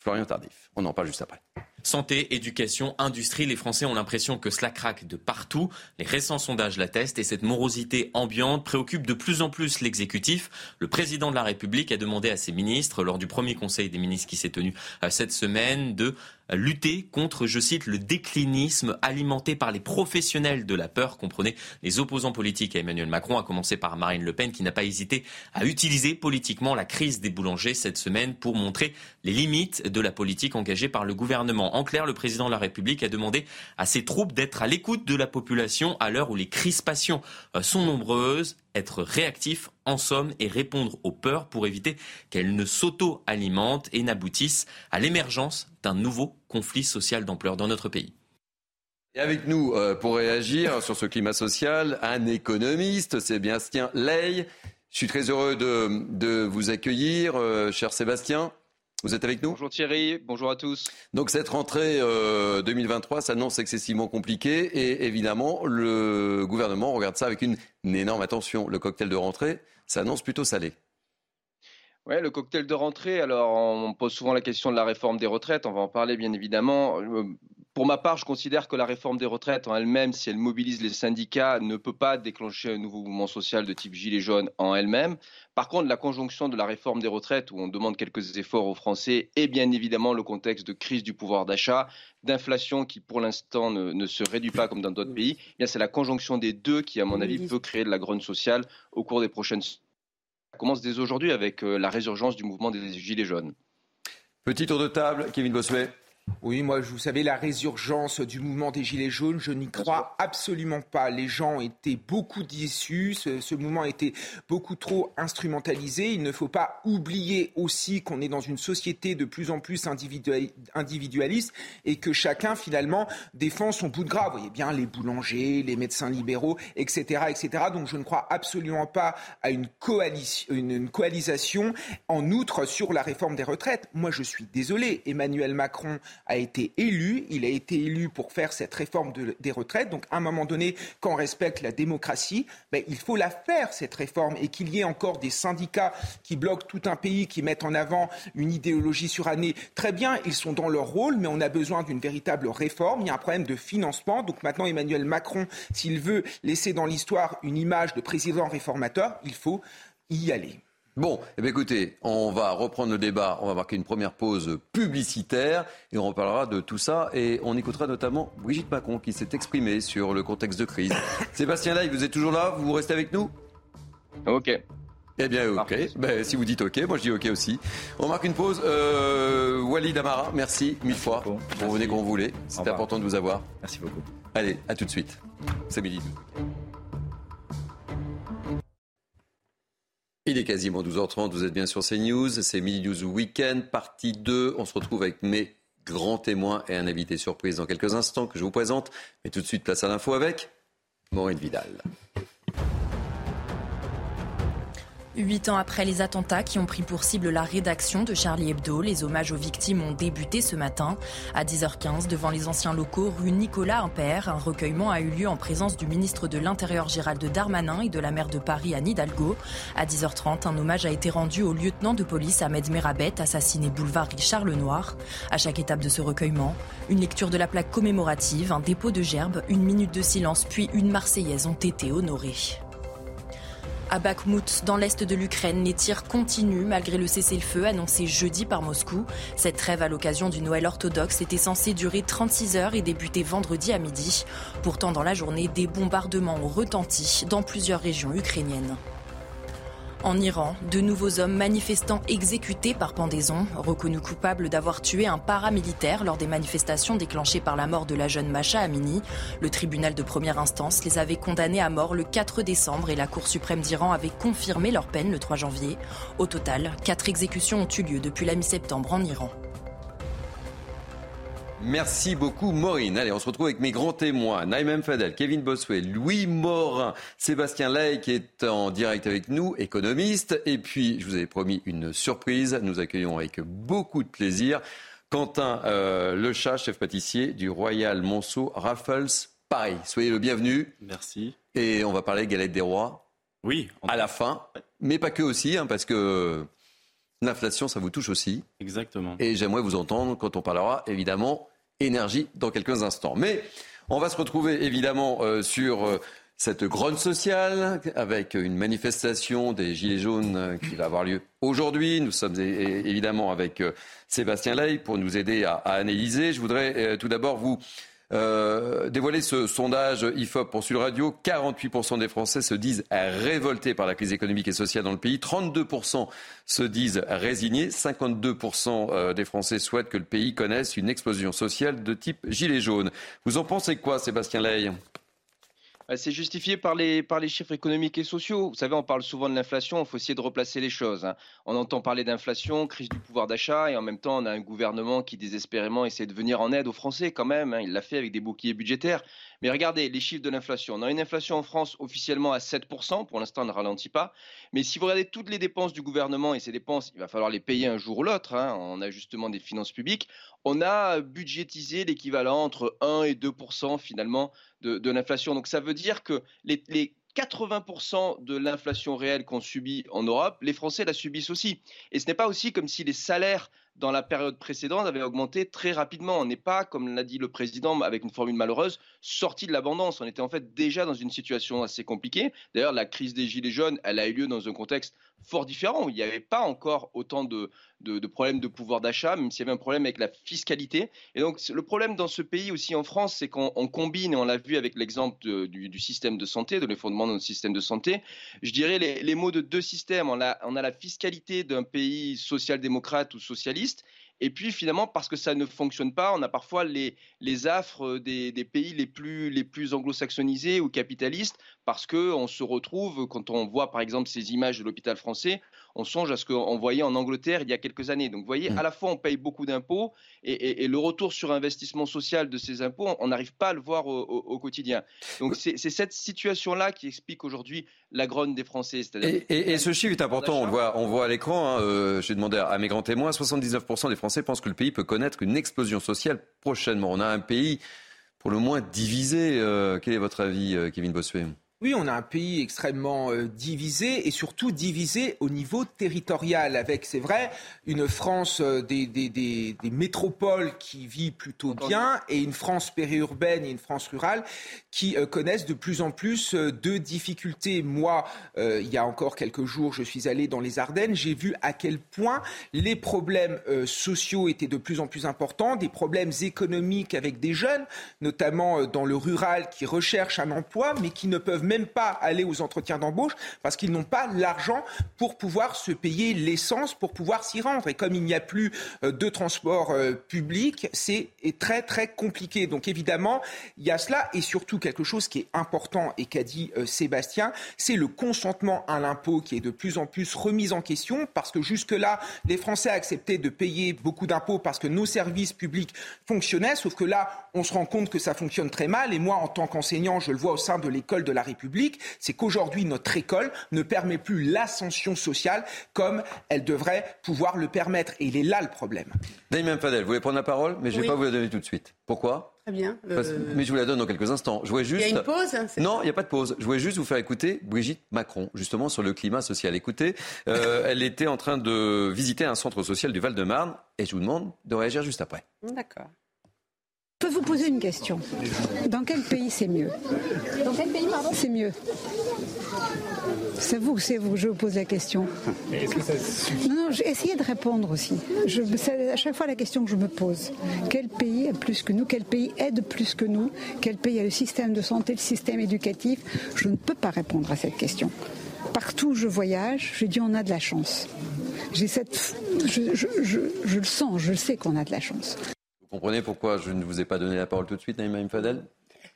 Florian Tardif. On en parle juste après. Santé, éducation, industrie, les Français ont l'impression que cela craque de partout. Les récents sondages l'attestent et cette morosité ambiante préoccupe de plus en plus l'exécutif. Le président de la République a demandé à ses ministres, lors du premier conseil des ministres qui s'est tenu euh, cette semaine, de lutter contre, je cite, le déclinisme alimenté par les professionnels de la peur, comprenez les opposants politiques à Emmanuel Macron, à commencer par Marine Le Pen, qui n'a pas hésité à utiliser politiquement la crise des boulangers cette semaine pour montrer les limites de la politique engagée par le gouvernement. En clair, le président de la République a demandé à ses troupes d'être à l'écoute de la population à l'heure où les crispations euh, sont nombreuses, être réactif en somme et répondre aux peurs pour éviter qu'elles ne s'auto-alimentent et n'aboutissent à l'émergence d'un nouveau conflit social d'ampleur dans notre pays. Et avec nous, euh, pour réagir sur ce climat social, un économiste, Sébastien Ley. Je suis très heureux de, vous accueillir, euh, cher Sébastien. Vous êtes avec nous? Bonjour Thierry, bonjour à tous. Donc cette rentrée 2023 euh, s'annonce excessivement compliquée et évidemment le gouvernement regarde ça avec une, énorme attention. Le cocktail de rentrée s'annonce plutôt salé. Oui, le cocktail de rentrée, alors on pose souvent la question de la réforme des retraites, on va en parler bien évidemment. Pour ma part, je considère que la réforme des retraites en elle-même, si elle mobilise les syndicats, ne peut pas déclencher un nouveau mouvement social de type gilet jaune en elle-même. Par contre, la conjonction de la réforme des retraites, où on demande quelques efforts aux Français, et bien évidemment le contexte de crise du pouvoir d'achat, d'inflation qui pour l'instant ne, se réduit pas comme dans d'autres pays, eh bien c'est la conjonction des deux qui, à mon avis, peut créer de la grogne sociale au cours des prochaines Ça commence dès aujourd'hui avec euh, la résurgence du mouvement des Gilets jaunes. Petit tour de table, Kevin Bossuet. Oui, moi, vous savez, la résurgence du mouvement des Gilets jaunes, je n'y crois absolument pas. Les gens étaient beaucoup déçus, ce, mouvement a été beaucoup trop instrumentalisé. Il ne faut pas oublier aussi qu'on est dans une société de plus en plus individualiste et que chacun, finalement, défend son bout de gras. Vous voyez bien les boulangers, les médecins libéraux, etc., etc. Donc, je ne crois absolument pas à une, coalition, une coalisation, en outre, sur la réforme des retraites. Moi, je suis désolé. Emmanuel Macron a été élu. Il a été élu pour faire cette réforme des retraites. Donc, à un moment donné, quand on respecte la démocratie, ben, il faut la faire, cette réforme. Et qu'il y ait encore des syndicats qui bloquent tout un pays, qui mettent en avant une idéologie surannée, très bien, ils sont dans leur rôle, mais on a besoin d'une véritable réforme. Il y a un problème de financement. Donc, maintenant, Emmanuel Macron, s'il veut laisser dans l'histoire une image de président réformateur, il faut y aller. Bon, eh écoutez, on va reprendre le débat, on va marquer une première pause publicitaire et on reparlera de tout ça et on écoutera notamment Brigitte Macron qui s'est exprimée sur le contexte de crise. [LAUGHS] Sébastien Lai, vous êtes toujours là? Vous restez avec nous? Ok. Eh bien, ok. Ben, si vous dites ok, moi je dis ok aussi. On marque une pause. Euh, Walid Amara, merci mille fois. Vous venez quand vous voulez. C'était important de vous avoir. Merci beaucoup. Allez, à tout de suite. C'est midi. Il est quasiment 12h30, vous êtes bien sur CNews, c'est Midi News Weekend, partie 2. On se retrouve avec mes grands témoins et un invité surprise dans quelques instants que je vous présente. Mais tout de suite, place à l'info avec Maureen Vidal. Huit ans après les attentats qui ont pris pour cible la rédaction de Charlie Hebdo, les hommages aux victimes ont débuté ce matin. À 10h15, devant les anciens locaux rue Nicolas Impair, un recueillement a eu lieu en présence du ministre de l'Intérieur Gérald Darmanin et de la maire de Paris Anne Hidalgo. À 10h30, un hommage a été rendu au lieutenant de police Ahmed Merabet, assassiné boulevard Richard Lenoir. À chaque étape de ce recueillement, une lecture de la plaque commémorative, un dépôt de gerbes, une minute de silence puis une marseillaise ont été honorées. À Bakhmut, dans l'est de l'Ukraine, les tirs continuent malgré le cessez-le-feu annoncé jeudi par Moscou. Cette trêve à l'occasion du Noël orthodoxe était censée durer 36 heures et débuter vendredi à midi. Pourtant, dans la journée, des bombardements ont retenti dans plusieurs régions ukrainiennes. En Iran, de nouveaux hommes manifestants exécutés par pendaison, reconnus coupables d'avoir tué un paramilitaire lors des manifestations déclenchées par la mort de la jeune Masha Amini. Le tribunal de première instance les avait condamnés à mort le 4 décembre et la Cour suprême d'Iran avait confirmé leur peine le 3 janvier. Au total, quatre exécutions ont eu lieu depuis la mi-septembre en Iran. Merci beaucoup Maureen. Allez, on se retrouve avec mes grands témoins. Naïm Fadel, Kevin Bossuet, Louis Morin, Sébastien Lay qui est en direct avec nous, économiste. Et puis, je vous avais promis une surprise. Nous accueillons avec beaucoup de plaisir Quentin euh, Le Chat, chef pâtissier du Royal Monceau Raffles Paris. Soyez le bienvenu. Merci. Et on va parler galette des rois. Oui. À la fin. Mais pas que aussi, hein, parce que l'inflation, ça vous touche aussi. Exactement. Et j'aimerais vous entendre quand on parlera, évidemment, énergie dans quelques instants. Mais on va se retrouver évidemment euh, sur euh, cette grogne sociale avec une manifestation des Gilets jaunes euh, qui va avoir lieu aujourd'hui. Nous sommes évidemment avec Sébastien Ley pour nous aider à, à analyser. Je voudrais tout d'abord vous euh, dévoiler ce sondage IFOP pour Sud Radio. 48% des Français se disent révoltés par la crise économique et sociale dans le pays. 32% se disent résignés. 52% euh, des Français souhaitent que le pays connaisse une explosion sociale de type gilet jaune. Vous en pensez quoi, Sébastien Ley c'est justifié par les, par les chiffres économiques et sociaux. Vous savez, on parle souvent de l'inflation, il faut essayer de replacer les choses. Hein. On entend parler d'inflation, crise du pouvoir d'achat, et en même temps, on a un gouvernement qui désespérément essaie de venir en aide aux Français quand même. Hein. Il l'a fait avec des boucliers budgétaires. Mais regardez les chiffres de l'inflation. On a une inflation en France officiellement à 7%, pour l'instant, on ne ralentit pas. Mais si vous regardez toutes les dépenses du gouvernement, et ces dépenses, il va falloir les payer un jour ou l'autre, hein, en ajustement des finances publiques, on a budgétisé l'équivalent entre 1 et 2% finalement de, l'inflation. Donc ça veut dire que les, 80% de l'inflation réelle qu'on subit en Europe, les Français la subissent aussi. Et ce n'est pas aussi comme si les salaires dans la période précédente avaient augmenté très rapidement. On n'est pas, comme l'a dit le président avec une formule malheureuse, sorti de l'abondance. On était en fait déjà dans une situation assez compliquée. D'ailleurs, la crise des Gilets jaunes, elle a eu lieu dans un contexte fort différent. Il n'y avait pas encore autant de, problèmes de pouvoir d'achat, même s'il y avait un problème avec la fiscalité. Et donc, le problème dans ce pays aussi en France, c'est qu'on combine, et on l'a vu avec l'exemple du, système de santé, de l'effondrement de notre système de santé, je dirais les, mots de deux systèmes. On a la fiscalité d'un pays social-démocrate ou socialiste, et puis finalement, parce que ça ne fonctionne pas, on a parfois les, affres des, des pays les plus, les plus anglo-saxonisés ou capitalistes, parce qu'on se retrouve, quand on voit par exemple ces images de l'hôpital français, on songe à ce qu'on voyait en Angleterre il y a quelques années. Donc vous voyez, mm. à la fois on paye beaucoup d'impôts et, le retour sur investissement social de ces impôts, on n'arrive pas à le voir au, quotidien. Donc c'est cette situation-là qui explique aujourd'hui la grogne des Français. Et, ce chiffre est important, on le voit, on voit à l'écran, hein, euh, j'ai demandé à mes grands témoins, 79% des Français pensent que le pays peut connaître une explosion sociale prochainement. On a un pays pour le moins divisé. Euh, quel est votre avis, euh, Kevin Bossuet? Oui, on a un pays extrêmement euh, divisé et surtout divisé au niveau territorial, avec, c'est vrai, une France euh, des, des, des, des, métropoles qui vit plutôt bien et une France périurbaine et une France rurale qui euh, connaissent de plus en plus de difficultés. Moi, il y a encore quelques jours, je suis allé dans les Ardennes, j'ai vu à quel point les problèmes sociaux étaient de plus en plus importants, des problèmes économiques avec des jeunes, notamment dans le rural, qui recherchent un emploi mais qui ne peuvent même même pas aller aux entretiens d'embauche parce qu'ils n'ont pas l'argent pour pouvoir se payer l'essence, pour pouvoir s'y rendre. Et comme il n'y a plus euh, de transport euh, public, c'est très très compliqué. Donc évidemment, il y a cela et surtout quelque chose qui est important et qu'a dit euh, Sébastien, c'est le consentement à l'impôt qui est de plus en plus remis en question parce que jusque-là, les Français acceptaient de payer beaucoup d'impôts parce que nos services publics fonctionnaient, sauf que là, on se rend compte que ça fonctionne très mal. Et moi, en tant qu'enseignant, je le vois au sein de l'école de la République République, c'est qu'aujourd'hui, notre école ne permet plus l'ascension sociale comme elle devrait pouvoir le permettre. Et il est là le problème. Daïm Fadel, vous voulez prendre la parole, mais je ne vais pas vous la donner tout de suite. Pourquoi Très bien. mais je vous la donne dans quelques instants. Je juste... Il y a une pause hein, Non, il n'y a pas de pause. Je voulais juste vous faire écouter Brigitte Macron, justement sur le climat social. Écoutez, euh, elle était en train de visiter un centre social du Val-de-Marne et je vous demande de réagir juste après. D'accord. Je peux vous poser une question. Dans quel pays c'est mieux Dans quel pays, pardon C'est mieux. C'est vous, c'est vous, je vous pose la question. Est-ce que ça suffit Non, non, j'ai essayé de répondre aussi. Je, c'est à chaque fois la question que je me pose. Quel pays est plus que nous? Quel pays aide plus que nous? Quel pays a le système de santé, le système éducatif? Je ne peux pas répondre à cette question. Partout où je voyage, je dis on a de la chance. J'ai cette, je, je, je, je le sens, je sais qu'on a de la chance. Comprenez pourquoi je ne vous ai pas donné la parole tout de suite, Naïma Fadel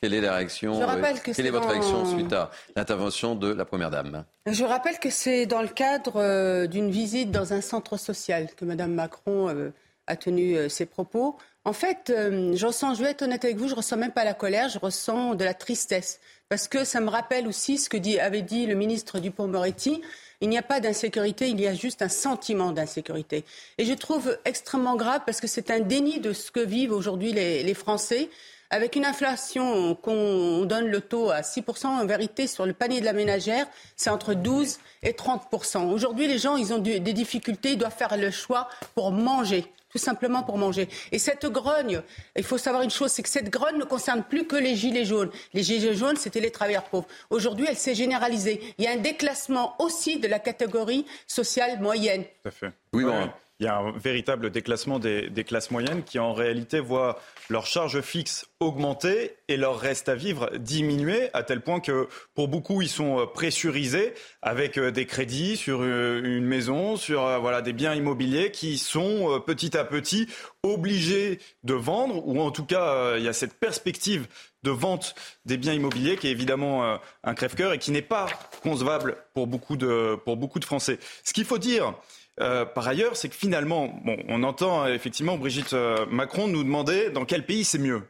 quelle est la réaction que Quelle est votre dans- réaction suite à l'intervention de la Première Dame? Je rappelle que c'est dans le cadre euh, d'une visite dans un centre social que Mme Macron euh, a tenu euh, ses propos. En fait, euh, je ressens, je vais être honnête avec vous, je ressens même pas la colère, je ressens de la tristesse. Parce que ça me rappelle aussi ce que dit- avait dit le ministre Dupont-Moretti. Il n'y a pas d'insécurité, il y a juste un sentiment d'insécurité. Et je trouve extrêmement grave parce que c'est un déni de ce que vivent aujourd'hui les, Français. Avec une inflation qu'on donne le taux à 6%, en vérité, sur le panier de la ménagère, c'est entre 12 et 30%. Aujourd'hui, les gens, ils ont des difficultés, ils doivent faire le choix pour manger tout simplement pour manger. Et cette grogne, il faut savoir une chose, c'est que cette grogne ne concerne plus que les gilets jaunes. Les gilets jaunes, c'était les travailleurs pauvres. Aujourd'hui, elle s'est généralisée. Il y a un déclassement aussi de la catégorie sociale moyenne. Tout à fait. Oui, Ouais. Il y a un véritable déclassement des, des classes moyennes qui en réalité voient leur charge fixe augmenter et leur reste à vivre diminuer à tel point que pour beaucoup ils sont euh, pressurisés avec euh, des crédits sur euh, une maison, sur voilà des biens immobiliers qui sont petit à petit obligés de vendre ou en tout cas il y a cette perspective de vente des biens immobiliers qui est évidemment un crève-cœur et qui n'est pas concevable pour beaucoup de pour beaucoup de Français. Ce qu'il faut dire euh, par ailleurs, c'est que finalement, bon, on entend euh, effectivement Brigitte euh, Macron nous demander dans quel pays c'est mieux.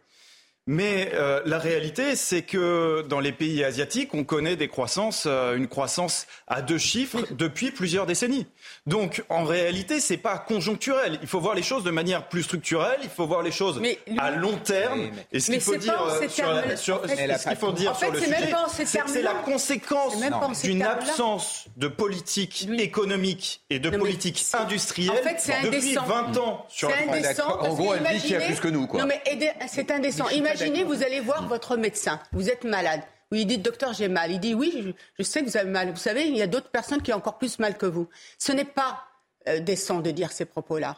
Mais euh, la réalité, c'est que dans les pays asiatiques, on connaît des croissances, euh, une croissance à deux chiffres depuis plusieurs décennies. Donc, en réalité, c'est pas conjoncturel. Il faut voir les choses de manière plus structurelle. Il faut voir les choses à long terme. Et ce Mais qu'il faut c'est dire pas en ces sur, la- termes-là. sur- En fait, et ce qu'il faut dire en fait, sur le sujet, en c'est que c'est la conséquence en d'une absence de politique économique et de Non, politique industrielle En fait, depuis indécent. 20 ans sur C'est la France. indécent. parce que Non, mais c'est indécent. Imaginez, vous allez voir votre médecin. Vous êtes malade. Vous lui dites, docteur, j'ai mal. Il dit, oui, je, sais que vous avez mal. Vous savez, il y a d'autres personnes qui ont encore plus mal que vous. Ce n'est pas euh, décent de dire ces propos-là.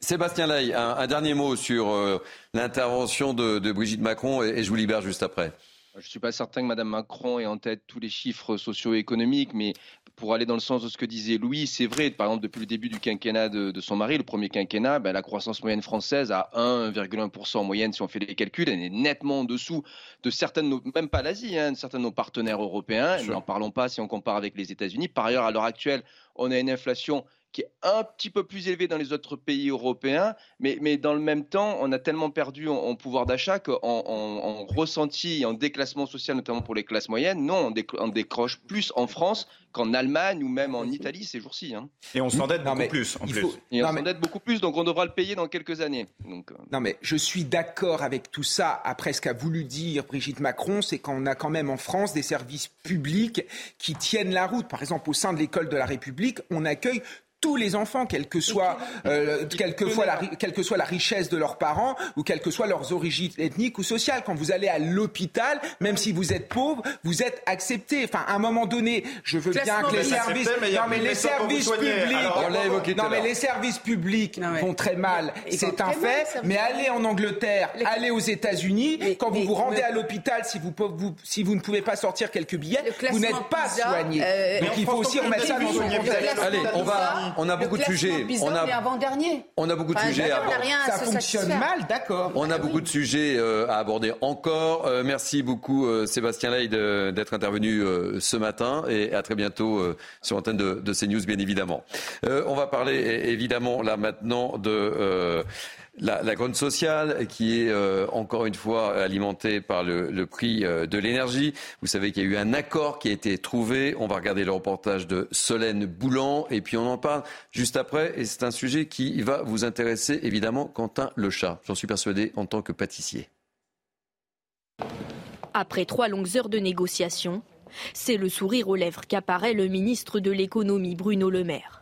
Sébastien Lay, un, dernier mot sur euh, l'intervention de, de Brigitte Macron et, et je vous libère juste après. Je ne suis pas certain que Mme Macron ait en tête tous les chiffres socio-économiques, mais pour aller dans le sens de ce que disait Louis, c'est vrai, par exemple, depuis le début du quinquennat de, de son mari, le premier quinquennat, ben, la croissance moyenne française à 1,1% en moyenne, si on fait les calculs, elle est nettement en dessous de certaines, même pas l'Asie, hein, de certains de nos partenaires européens. N'en parlons pas si on compare avec les États-Unis. Par ailleurs, à l'heure actuelle, on a une inflation qui est un petit peu plus élevée dans les autres pays européens, mais, mais dans le même temps, on a tellement perdu en, en pouvoir d'achat qu'en en, en ressenti et en déclassement social, notamment pour les classes moyennes, non, on, décro- on décroche plus en France qu'en Allemagne ou même en Italie ces jours-ci. hein. Et on s'endette beaucoup mais plus, en il plus. faut- Et on mais- s'endette beaucoup plus, donc on devra le payer dans quelques années. Donc, euh, Non, mais je suis d'accord avec tout ça. Après, ce qu'a voulu dire Brigitte Macron, c'est qu'on a quand même en France des services publics qui tiennent la route. Par exemple, au sein de l'école de la République, on accueille tous les enfants, quelle que soit, euh, quelle que soit la, quelle que soit la richesse de leurs parents ou quelles que soient leurs origines ethniques ou sociales. Quand vous allez à l'hôpital, même si vous êtes pauvre, vous êtes accepté. Enfin, à un moment donné, je veux bien que les services, non mais les services publics, Alors, on l'a évoqué tout non mais les services publics mais- vont très mal, c'est un fait. Mais allez en Angleterre, Les- allez aux États-Unis, quand vous vous rendez mais- à l'hôpital, si vous, vous- si vous ne pouvez pas sortir quelques billets, Le vous n'êtes pas soigné. euh, Donc il faut aussi remettre ça dans son Le contexte. Allez, on va- on a beaucoup de sujets. classement PISA, On a- est avant-dernier. On a beaucoup de Enfin, sujets à Ça se fonctionne satisfaire. mal, d'accord. On a beaucoup de sujets euh, à aborder encore. Euh, merci beaucoup euh, Sébastien Ley de- d'être intervenu euh, ce matin et à très bientôt euh, sur l'antenne de, de CNews bien évidemment. Euh, on va parler évidemment là maintenant de euh, La, la sociale qui est euh, encore une fois alimentée par le, le prix euh, de l'énergie. Vous savez qu'il y a eu un accord qui a été trouvé. On va regarder le reportage de Solène Boulan et puis on en parle juste après. Et c'est un sujet qui va vous intéresser évidemment, Quentin Le Chat. J'en suis persuadé en tant que pâtissier. Après trois longues heures de négociations, c'est le sourire aux lèvres qu'apparaît le ministre de l'économie Bruno Le Maire.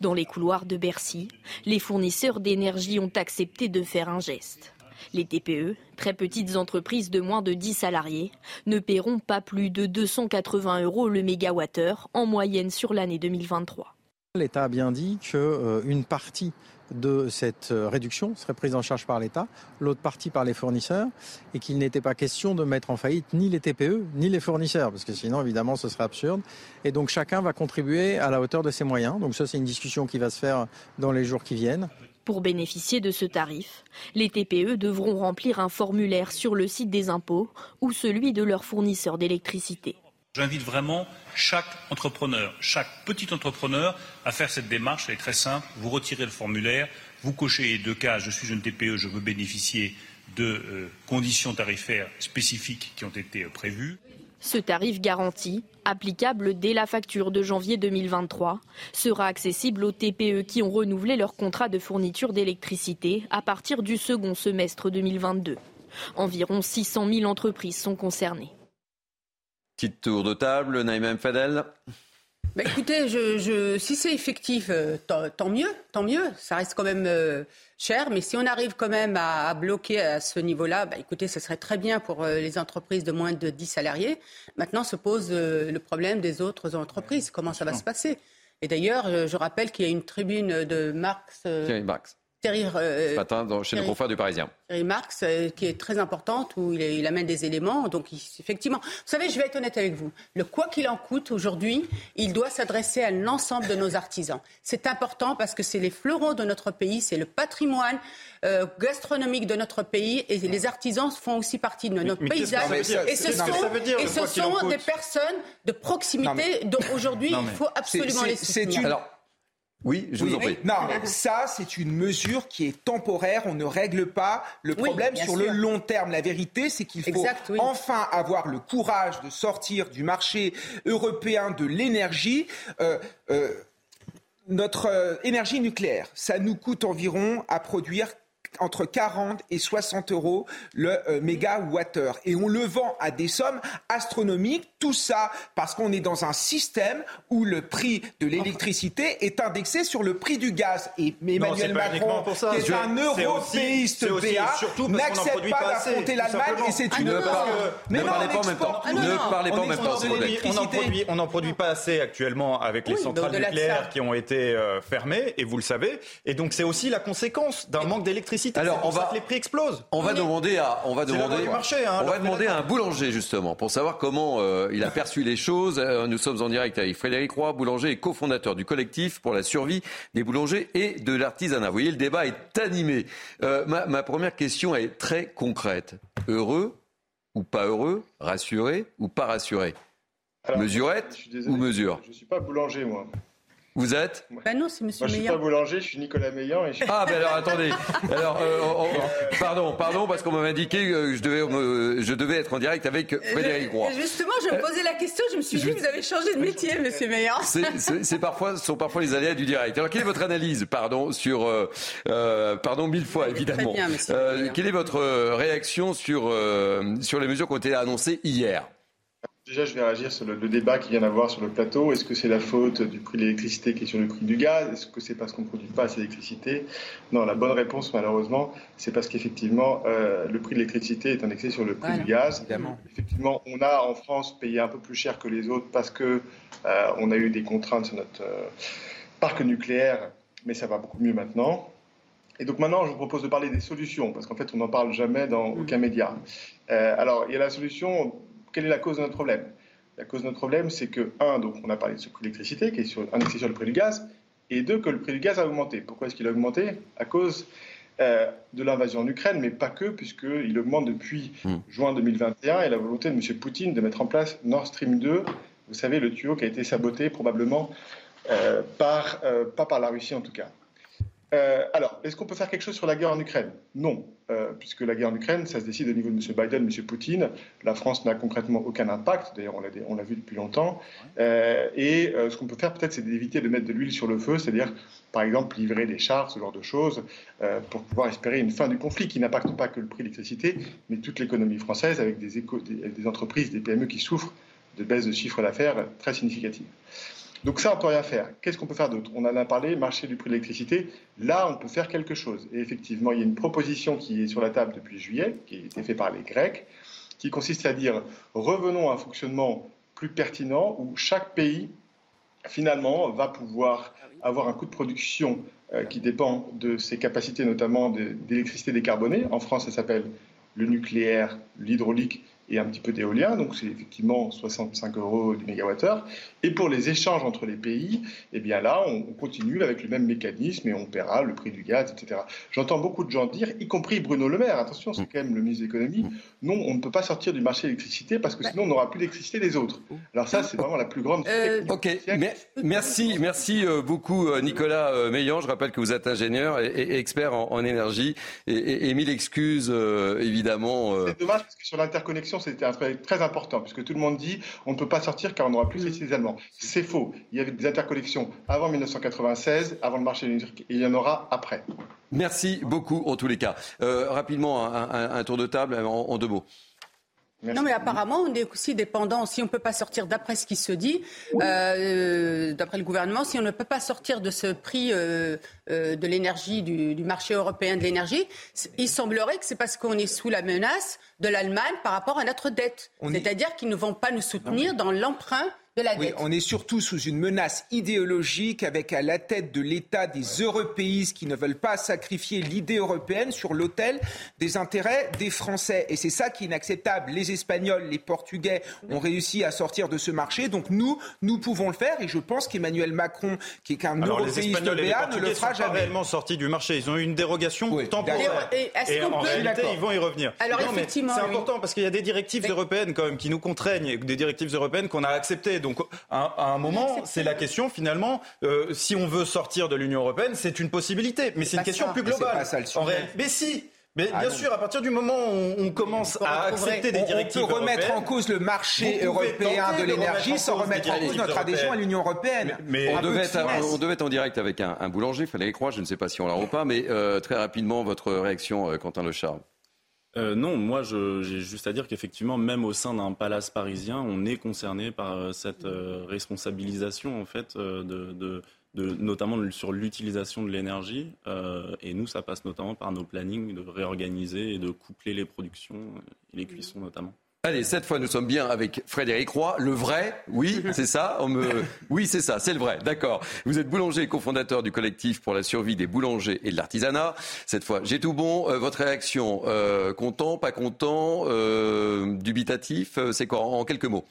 Dans les couloirs de Bercy, les fournisseurs d'énergie ont accepté de faire un geste. Les TPE, très petites entreprises de moins de 10 salariés, ne paieront pas plus de 280 euros le mégawattheure en moyenne sur l'année 2023. L'État a bien dit qu'une partie de cette euh, réduction serait prise en charge par l'État, l'autre partie par les fournisseurs, et qu'il n'était pas question de mettre en faillite ni les TPE ni les fournisseurs, parce que sinon, évidemment, ce serait absurde. Et donc, chacun va contribuer à la hauteur de ses moyens. Donc, ça, c'est une discussion qui va se faire dans les jours qui viennent. Pour bénéficier de ce tarif, les TPE devront remplir un formulaire sur le site des impôts ou celui de leur fournisseur d'électricité. J'invite vraiment chaque entrepreneur, chaque petit entrepreneur à faire cette démarche. Elle est très simple. Vous retirez le formulaire, vous cochez les deux cas. Je suis une TPE, je veux bénéficier de euh, conditions tarifaires spécifiques qui ont été euh, prévues. Ce tarif garanti, applicable dès la facture de janvier 2023, sera accessible aux TPE qui ont renouvelé leur contrat de fourniture d'électricité à partir du second semestre 2022. Environ 600 000 entreprises sont concernées. Petite tour de table, Naïm Fadel. Bah, écoutez, je, je, si c'est effectif, euh, tant, tant, mieux, tant mieux. Ça reste quand même euh, cher, mais si on arrive quand même à, à bloquer à ce niveau-là, bah, écoutez, ce serait très bien pour euh, les entreprises de moins de 10 salariés. Maintenant se pose euh, le problème des autres entreprises. Comment ça va se passer? Et d'ailleurs, je rappelle qu'il y a une tribune de Marx. Thierry Marx. Thierry, Ce matin, dans, chez Thierry, le confrère du Parisien. Thierry Marx, euh, qui est très importante, où il, il amène des éléments. Donc, il, effectivement, vous savez, je vais être honnête avec vous. Le quoi qu'il en coûte aujourd'hui, il doit s'adresser à l'ensemble de nos artisans. C'est important parce que c'est les fleurons de notre pays, c'est le patrimoine euh, gastronomique de notre pays, et les artisans font aussi partie de notre mais paysage. Et ce sont, dire, et ce sont coûte des personnes de proximité dont aujourd'hui il faut absolument les soutenir. Une... Alors, oui, je oui, vous en prie. Non, mais ça, c'est une mesure qui est temporaire. On ne règle pas le problème oui, sur sûr. le long terme. La vérité, c'est qu'il faut exact, oui. enfin avoir le courage de sortir du marché européen de l'énergie. Euh, euh, notre euh, énergie nucléaire, ça nous coûte environ à produire entre 40 et 60 euros le euh, mégawattheure. Et on le vend à des sommes astronomiques. Tout ça parce qu'on est dans un système où le prix de l'électricité est indexé sur le prix du gaz. Et Emmanuel non, Macron, pour ça. qui est Je, un européiste BA, n'accepte pas d'affronter l'Allemagne et c'est une Ne. Mais ne non, parlez pas en même temps. Ah, non, ne parlez pas on en même temps. On n'en produit, on n'en produit pas assez actuellement avec les centrales nucléaires qui ont été euh, fermées, et vous le savez. Et donc c'est aussi la conséquence d'un manque d'électricité. Alors, on va- que les prix explosent. On va demander à, on va C'est la demander, loi du marché, hein, on va alors, demander mais à un boulanger justement pour savoir comment euh, il a perçu les choses. Euh, nous sommes en direct avec Frédéric Roy, boulanger et cofondateur du collectif pour la survie des boulangers et de l'artisanat. Vous voyez, le débat est animé. Euh, ma, ma première question est très concrète. Heureux ou pas heureux Rassuré ou pas rassuré? Alors, Mesurette je suis désolé, ou mesure? Je ne suis pas boulanger, moi. Vous êtes Ben non, c'est Monsieur Moi, je suis Meillan. pas boulanger, je suis Nicolas Meillan. Et je... Ah, ben alors attendez. Alors, euh, oh, oh, pardon, pardon, parce qu'on m'avait indiqué que je devais, me- je devais être en direct avec Frédéric Roy. Je- Justement, je me posais la question, je me suis dit, vous avez changé de métier, Monsieur Meillan. C'est- C'est c'est parfois, ce sont parfois les aléas du direct. Alors, quelle est votre analyse, pardon, sur, euh, euh, pardon, mille fois évidemment. bien, monsieur Euh, quelle est votre euh, réaction sur euh, sur les mesures qui ont été annoncées hier? Déjà, je vais réagir sur le, le débat qui vient d'avoir sur le plateau. Est-ce que c'est la faute du prix de l'électricité qui est sur le prix du gaz? Est-ce que c'est parce qu'on ne produit pas assez d'électricité? Non, la bonne réponse, malheureusement, c'est parce qu'effectivement, euh, le prix de l'électricité est indexé sur le prix Voilà. du gaz. Évidemment. Effectivement, on a en France payé un peu plus cher que les autres parce que euh, on a eu des contraintes sur notre euh, parc nucléaire, mais ça va beaucoup mieux maintenant. Et donc maintenant, je vous propose de parler des solutions, parce qu'en fait, on n'en parle jamais dans Mm. aucun média. Euh, alors, il y a la solution. Quelle est la cause de notre problème? La cause de notre problème, c'est que, un, donc, on a parlé de ce prix de l'électricité qui est sur, indexé sur le prix du gaz, et deux, que le prix du gaz a augmenté. Pourquoi est-ce qu'il a augmenté? À cause euh, de l'invasion en Ukraine, mais pas que, puisqu'il augmente depuis Mm. juin 2021 et la volonté de M. Poutine de mettre en place Nord Stream 2, vous savez, le tuyau qui a été saboté probablement euh, par, euh, pas par la Russie en tout cas. Euh, alors, est-ce qu'on peut faire quelque chose sur la guerre en Ukraine? Non, euh, puisque la guerre en Ukraine, ça se décide au niveau de M. Biden, M. Poutine. La France n'a concrètement aucun impact, d'ailleurs on l'a vu depuis longtemps. Euh, et ce qu'on peut faire peut-être, c'est d'éviter de mettre de l'huile sur le feu, c'est-à-dire par exemple livrer des chars, ce genre de choses, pour pouvoir espérer une fin du conflit qui n'impacte pas que le prix de l'électricité, mais toute l'économie française avec des, des, des entreprises, des PME qui souffrent de baisse de chiffre d'affaires très significative. Donc ça, on peut rien faire. Qu'est-ce qu'on peut faire d'autre? On en a parlé, marché du prix de l'électricité. Là, on peut faire quelque chose. Et effectivement, il y a une proposition qui est sur la table depuis juillet, qui a été faite par les Grecs, qui consiste à dire revenons à un fonctionnement plus pertinent où chaque pays, finalement, va pouvoir avoir un coût de production euh, qui dépend de ses capacités, notamment d'électricité décarbonée. En France, ça s'appelle le nucléaire, l'hydraulique et un petit peu d'éolien, donc c'est effectivement 65 euros du mégawattheure. Et pour les échanges entre les pays, eh bien là, on continue avec le même mécanisme et on paiera le prix du gaz, etc. J'entends beaucoup de gens dire, y compris Bruno Le Maire, attention, c'est quand même le ministre de l'économie, non, on ne peut pas sortir du marché de l'électricité parce que sinon on n'aura plus d'électricité des autres. Alors ça, c'est vraiment la plus grande. Euh, ok, merci, merci euh, beaucoup euh, Nicolas Meillan. Je rappelle que vous êtes ingénieur et, expert en, énergie et, et, mille excuses évidemment. C'est dommage parce que sur l'interconnexion, c'était un truc très important puisque tout le monde dit on ne peut pas sortir car on n'aura plus d'électricité allemands. C'est faux. Il y avait des interconnexions avant 1996, avant le marché électrique, et il y en aura après. Merci beaucoup en tous les cas. Euh, rapidement, un, tour de table en, deux mots. Non, mais apparemment, on est aussi dépendant, si on ne peut pas sortir, d'après ce qui se dit, euh, d'après le gouvernement, si on ne peut pas sortir de ce prix euh, de l'énergie, du, du, marché européen de l'énergie, il semblerait que c'est parce qu'on est sous la menace de l'Allemagne par rapport à notre dette. C'est-à-dire qu'ils ne vont pas nous soutenir dans l'emprunt oui, on est surtout sous une menace idéologique avec à la tête de l'État des européistes qui ne veulent pas sacrifier l'idée européenne sur l'autel des intérêts des Français. Et c'est ça qui est inacceptable. Les Espagnols, les Portugais ont réussi à sortir de ce marché. Donc nous, nous pouvons le faire. Et je pense qu'Emmanuel Macron, qui est qu'un européiste béat, ne le fera jamais. Pas réellement sortis du marché. Ils ont eu une dérogation temporaire. Et, en réalité, ils vont y revenir. Alors effectivement, c'est important parce qu'il y a des directives européennes quand même qui nous contraignent, des directives européennes qu'on a acceptées. Donc à, un moment, c'est la question finalement, euh, si on veut sortir de l'Union européenne, c'est une possibilité, mais c'est une question plus globale. Mais si mais ah bien sûr, à partir du moment où on commence à accepter des directives on peut remettre en cause le marché européen de l'énergie sans remettre en cause notre adhésion à l'Union européenne. Mais, on, devait être, en direct avec un, boulanger, il fallait y croire, je ne sais pas si on l'a ou pas, mais euh, très rapidement, votre réaction, euh, Quentin Le Charme. Euh, non, moi j'ai juste à dire qu'effectivement, même au sein d'un palace parisien, on est concerné par euh, cette euh, responsabilisation en fait, de, notamment sur l'utilisation de l'énergie. et nous, ça passe notamment par nos plannings de réorganiser et de coupler les productions et les cuissons notamment. Allez, cette fois, nous sommes bien avec Frédéric Roy. Le vrai, oui, [LAUGHS] c'est ça. On me... Oui, c'est ça, c'est le vrai. D'accord. Vous êtes boulanger et cofondateur du collectif pour la survie des boulangers et de l'artisanat. Cette fois, j'ai tout bon. Euh, votre réaction, euh, content, pas content, euh, dubitatif, c'est quoi en quelques mots?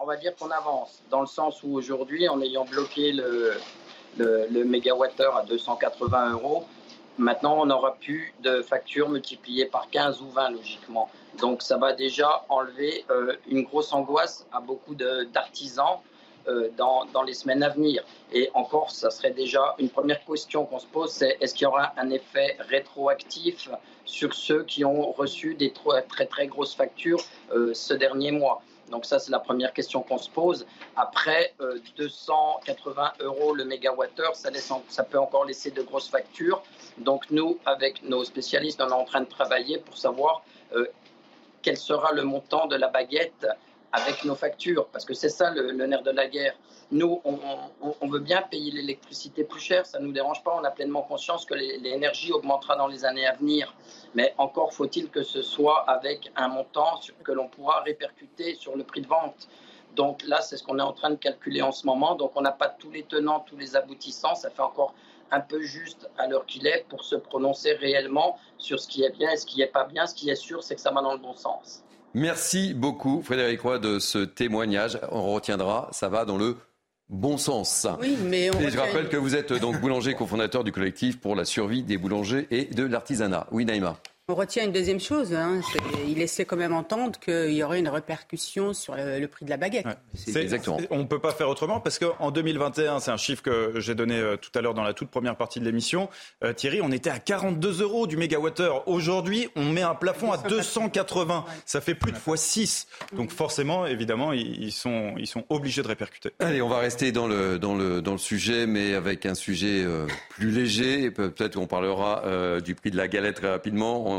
On va dire qu'on avance, dans le sens où aujourd'hui, en ayant bloqué le, le, le mégawattheure à 280 euros, maintenant, on n'aura plus de factures multipliées par 15 ou 20, logiquement. Donc ça va déjà enlever euh, une grosse angoisse à beaucoup d'artisans euh, dans, les semaines à venir. Et encore, ça serait déjà une première question qu'on se pose, c'est est-ce qu'il y aura un effet rétroactif sur ceux qui ont reçu des très très, très grosses factures euh, ce dernier mois? Donc ça, c'est la première question qu'on se pose. Après, 280 euros le mégawattheure, ça, ça peut encore laisser de grosses factures. Donc nous, avec nos spécialistes, on est en train de travailler pour savoir quel sera le montant de la baguette avec nos factures, parce que c'est ça le, nerf de la guerre. Nous, on, veut bien payer l'électricité plus cher, ça ne nous dérange pas, on a pleinement conscience que l'énergie augmentera dans les années à venir, mais encore faut-il que ce soit avec un montant que l'on pourra répercuter sur le prix de vente. Donc là, c'est ce qu'on est en train de calculer en ce moment, donc on n'a pas tous les tenants, tous les aboutissants, ça fait encore un peu juste à l'heure qu'il est pour se prononcer réellement sur ce qui est bien et ce qui n'est pas bien. Ce qui est sûr, c'est que ça va dans le bon sens. Merci beaucoup, Frédéric Roy, de ce témoignage. On retiendra, ça va dans le bon sens. Oui, mais et je rappelle que vous êtes donc boulanger cofondateur du collectif pour la survie des boulangers et de l'artisanat. Oui, Naïma. On retient une deuxième chose. Hein, il laissait quand même entendre qu'il y aurait une répercussion sur le, prix de la baguette. exactement. On ne peut pas faire autrement parce qu'en 2021, c'est un chiffre que j'ai donné euh, tout à l'heure dans la toute première partie de l'émission. Euh, Thierry, on était à 42 euros du mégawattheure. Aujourd'hui, on met un plafond à 280. Ça fait plus de fois 6. Donc forcément, évidemment, ils sont, ils sont obligés de répercuter. Allez, on va rester dans le, dans le, dans le sujet, mais avec un sujet euh, plus léger. Peut-être qu'on parlera du prix de la galette très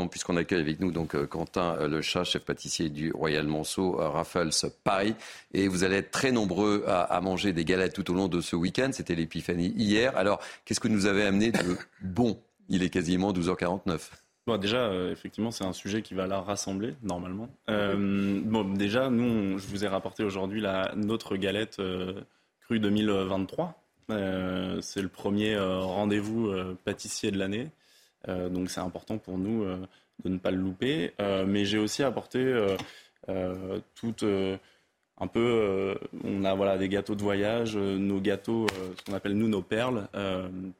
puisqu'on accueille avec nous donc euh, Quentin euh, Le Chat, chef pâtissier du Royal Monceau, euh, Raffles Paris. Et vous allez être très nombreux à, manger des galettes tout au long de ce week-end. C'était l'épiphanie hier. Alors, qu'est-ce que nous avez amené de [COUGHS] bon? Il est quasiment 12h49. Bon, déjà, effectivement, c'est un sujet qui va la rassembler normalement. bon, déjà, nous, je vous ai rapporté aujourd'hui notre galette crue 2023. c'est le premier rendez-vous pâtissier de l'année. Euh, donc c'est important pour nous euh, de ne pas le louper. Euh, mais j'ai aussi apporté toute un peu, on a voilà des gâteaux de voyage, nos gâteaux, ce qu'on appelle nous nos perles,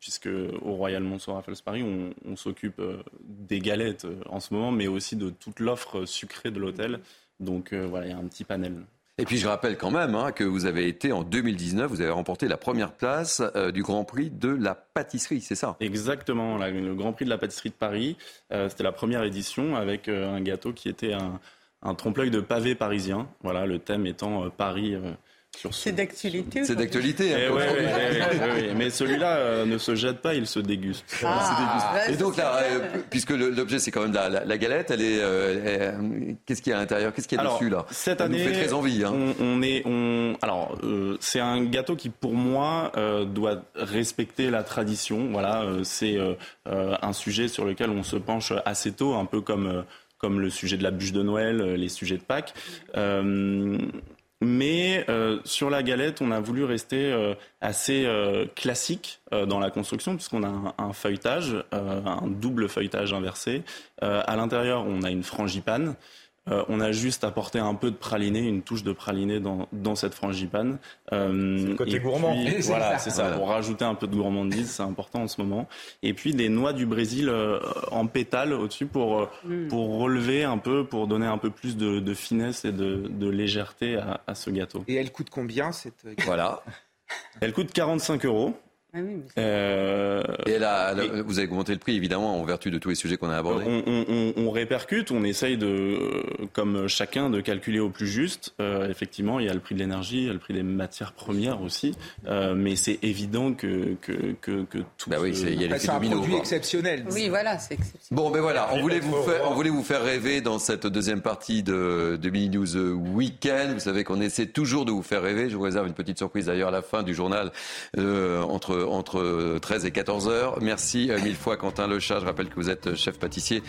puisque au Royal Monceau Raffles Paris, on, on s'occupe des galettes en ce moment, mais aussi de toute l'offre sucrée de l'hôtel. Donc voilà, il y a un petit panel. Et puis je rappelle quand même hein, que vous avez été en 2019, vous avez remporté la première place euh, du Grand Prix de la pâtisserie, c'est ça? Exactement, le Grand Prix de la pâtisserie de Paris. Euh, c'était la première édition avec euh, un gâteau qui était un, un trompe-l'œil de pavé parisien. Voilà, le thème étant Paris c'est d'actualité. C'est d'actualité. Mais celui-là euh, ne se jette pas, il se déguste. Ah, Et donc là, euh, puisque l'objet c'est quand même la, galette, elle est, euh, qu'est-ce qu'il y a à l'intérieur? Qu'est-ce qu'il y a dessus là? Cette année, nous fait très envie. Hein. On, est, on, alors c'est un gâteau qui pour moi doit respecter la tradition. Voilà, c'est un sujet sur lequel on se penche assez tôt, un peu comme comme le sujet de la bûche de Noël, les sujets de Pâques. Mais euh, sur la galette, on a voulu rester euh, assez euh, classique dans la construction, puisqu'on a un, feuilletage, un double feuilletage inversé. à l'intérieur, on a une frangipane. Euh, on a juste apporté un peu de praliné, une touche de praliné dans, dans cette frangipane. Euh, c'est le côté gourmand. [LAUGHS] voilà, c'est ça. Pour rajouter un peu de gourmandise, c'est important en ce moment. Et puis des noix du Brésil euh, en pétales au-dessus pour, mm. pour relever un peu, pour donner un peu plus de, finesse et de, de légèreté à, à, ce gâteau. Et elle coûte combien cette Voilà. Elle coûte 45 euros. Ah euh, et là, vous avez augmenté le prix, évidemment, en vertu de tous les sujets qu'on a abordés. On, répercute, on essaye de, comme chacun, de calculer au plus juste. Euh, effectivement, il y a le prix de l'énergie, il y a le prix des matières premières aussi, euh, mais c'est évident que, que, que, que tout. Bah oui, il y a C'est un produit exceptionnel. Oui, voilà, c'est exceptionnel. Bon, ben voilà, on voulait vous faire, on voulait vous faire rêver dans cette deuxième partie de, de Mini News Weekend? Vous savez qu'on essaie toujours de vous faire rêver. Je vous réserve une petite surprise d'ailleurs à la fin du journal entre entre 13 et 14 heures. Merci euh, mille fois Quentin Lechat. Je rappelle que vous êtes chef pâtissier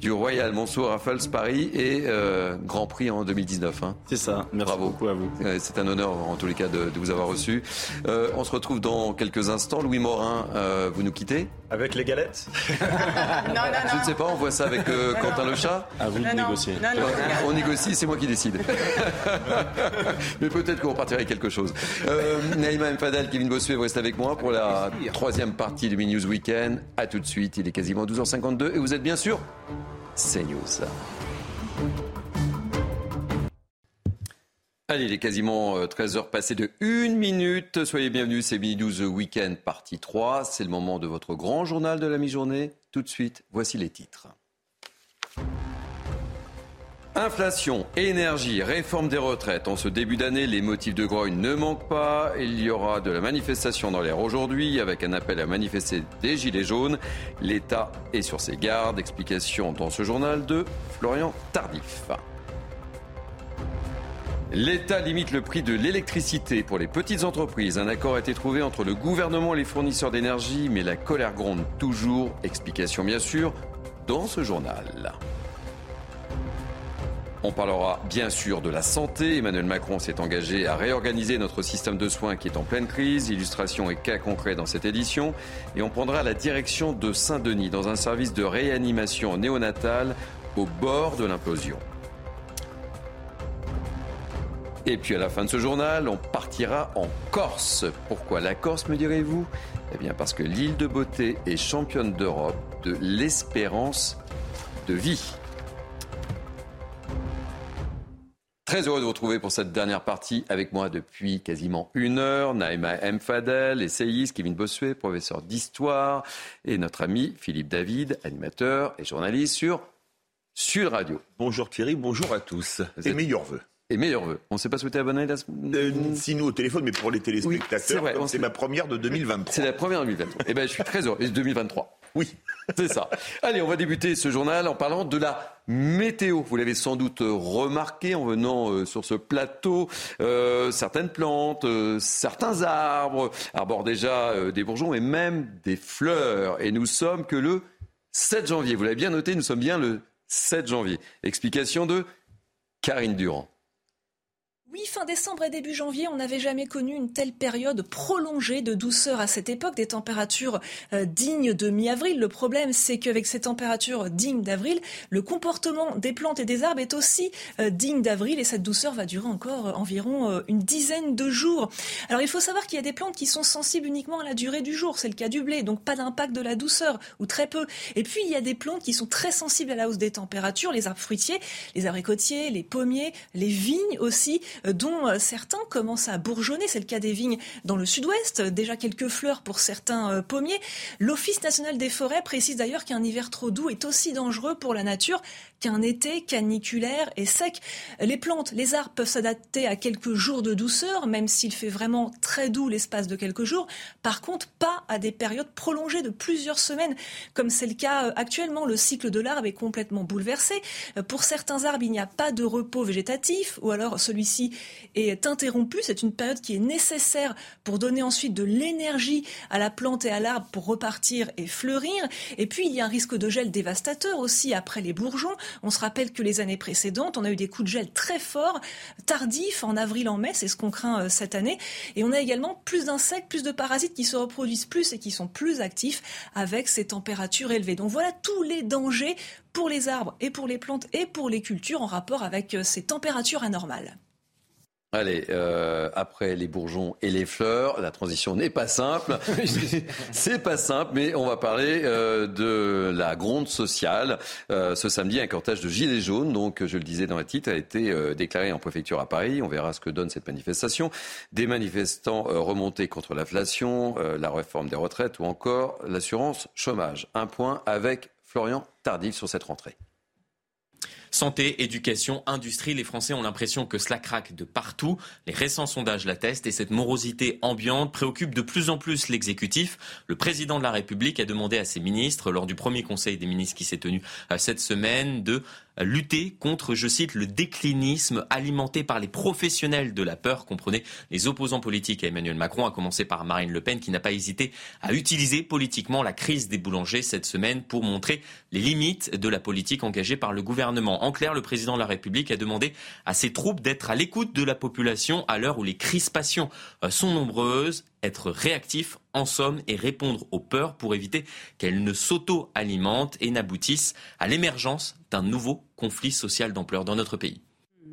du Royal Monceau Raffles Paris et euh, Grand Prix en 2019. Hein. C'est ça. Merci Bravo. beaucoup à vous. C'est un honneur en tous les cas de, vous avoir reçu. Euh, on se retrouve dans quelques instants. Louis Morin, vous nous quittez? Avec les galettes? [LAUGHS] Non, non, non. Je ne sais pas, on voit ça avec Quentin Lechat À vous de négocier. on négocie, c'est moi qui décide. [LAUGHS] Mais peut-être qu'on repartira avec quelque chose. Euh, Naïma Mfadel, Kevin Bossuet, vous restez avec moi pour la troisième partie du Mini News Weekend. A tout de suite, il est quasiment 12h52 et vous êtes bien sûr CNews. Allez, il est quasiment 13h euh, passé de 1 minute. Soyez bienvenus, c'est Mini News Weekend partie 3. C'est le moment de votre grand journal de la mi-journée. Tout de suite, voici les titres. Inflation, énergie, réforme des retraites. En ce début d'année, les motifs de grogne ne manquent pas. Il y aura de la manifestation dans l'air aujourd'hui avec un appel à manifester des Gilets jaunes. L'État est sur ses gardes. Explication dans ce journal de Florian Tardif. L'État limite le prix de l'électricité pour les petites entreprises. Un accord a été trouvé entre le gouvernement et les fournisseurs d'énergie, mais la colère gronde toujours. Explication bien sûr dans ce journal. On parlera bien sûr de la santé. Emmanuel Macron s'est engagé à réorganiser notre système de soins qui est en pleine crise. Illustration et cas concrets dans cette édition. Et on prendra la direction de Saint-Denis dans un service de réanimation néonatale au bord de l'implosion. Et puis à la fin de ce journal, on partira en Corse. Pourquoi la Corse, me direz-vous? Eh bien parce que l'île de beauté est championne d'Europe de l'espérance de vie. Très heureux de vous retrouver pour cette dernière partie avec moi depuis quasiment une heure. Naïma M. Fadel, essayiste, Kevin Bossuet, professeur d'histoire, et notre ami Philippe David, animateur et journaliste sur Sud Radio. Bonjour Thierry, bonjour à tous. et meilleurs vœux. Et meilleurs vœux. On ne s'est pas souhaité la bonne année la euh, Si nous au téléphone, mais pour les téléspectateurs, oui, c'est ma première de 2023. C'est la première de 2023. eh bien, je suis très heureux. 2023. Oui, c'est ça. Allez, on va débuter ce journal en parlant de la météo. Vous l'avez sans doute remarqué en venant euh, sur ce plateau. Euh, certaines plantes, euh, certains arbres arborent déjà des bourgeons et même des fleurs. Et nous sommes que le 7 janvier. Vous l'avez bien noté, nous sommes bien le 7 janvier. Explication de Karine Durand. Oui, fin décembre et début janvier, on n'avait jamais connu une telle période prolongée de douceur à cette époque, des températures euh, dignes de mi-avril. Le problème, c'est qu'avec ces températures dignes d'avril, le comportement des plantes et des arbres est aussi euh, digne d'avril et cette douceur va durer encore euh, environ une dizaine de jours. Alors il faut savoir qu'il y a des plantes qui sont sensibles uniquement à la durée du jour, c'est le cas du blé, donc pas d'impact de la douceur ou très peu. Et puis il y a des plantes qui sont très sensibles à la hausse des températures, les arbres fruitiers, les abricotiers, les pommiers, les vignes aussi dont euh, certains commencent à bourgeonner. C'est le cas des vignes dans le sud-ouest, déjà quelques fleurs pour certains euh, pommiers. L'Office national des forêts précise d'ailleurs qu'un hiver trop doux est aussi dangereux pour la nature qu'un été caniculaire et sec. Les plantes, les arbres peuvent s'adapter à quelques jours de douceur, même s'il fait vraiment très doux l'espace de quelques jours. Par contre, pas à des périodes prolongées de plusieurs semaines, comme c'est le cas euh, actuellement. Le cycle de l'arbre est complètement bouleversé. Pour certains arbres, il n'y a pas de repos végétatif, ou alors celui-ci est interrompu. C'est une période qui est nécessaire pour donner ensuite de l'énergie à la plante et à l'arbre pour repartir et fleurir. Et puis, il y a un risque de gel dévastateur aussi après les bourgeons. On se rappelle que les années précédentes, on a eu des coups de gel très forts, tardifs, en avril, en mai, c'est ce qu'on craint euh, cette année. Et on a également plus d'insectes, plus de parasites qui se reproduisent plus et qui sont plus actifs avec ces températures élevées. Donc voilà tous les dangers pour les arbres et pour les plantes et pour les cultures en rapport avec euh, ces températures anormales. Allez, euh, après les bourgeons et les fleurs, la transition n'est pas simple. [LAUGHS] c'est pas simple, mais on va parler euh, de la gronde sociale. Euh, ce samedi, un cortège de gilets jaunes, donc je le disais dans la titre, a été déclaré en préfecture à Paris. On verra ce que donne cette manifestation. Des manifestants remontés contre l'inflation, la réforme des retraites ou encore l'assurance chômage. Un point avec Florian Tardif sur cette rentrée. Santé, éducation, industrie, les Français ont l'impression que cela craque de partout. Les récents sondages l'attestent et cette morosité ambiante préoccupe de plus en plus l'exécutif. Le président de la République a demandé à ses ministres, lors du premier conseil des ministres qui s'est tenu euh, cette semaine, de lutter contre, je cite, le déclinisme alimenté par les professionnels de la peur, comprenez les opposants politiques à Emmanuel Macron, à commencer par Marine Le Pen, qui n'a pas hésité à utiliser politiquement la crise des boulangers cette semaine pour montrer les limites de la politique engagée par le gouvernement. En clair, le président de la République a demandé à ses troupes d'être à l'écoute de la population à l'heure où les crispations euh, sont nombreuses être réactif en somme et répondre aux peurs pour éviter qu'elles ne s'auto-alimentent et n'aboutissent à l'émergence d'un nouveau conflit social d'ampleur dans notre pays.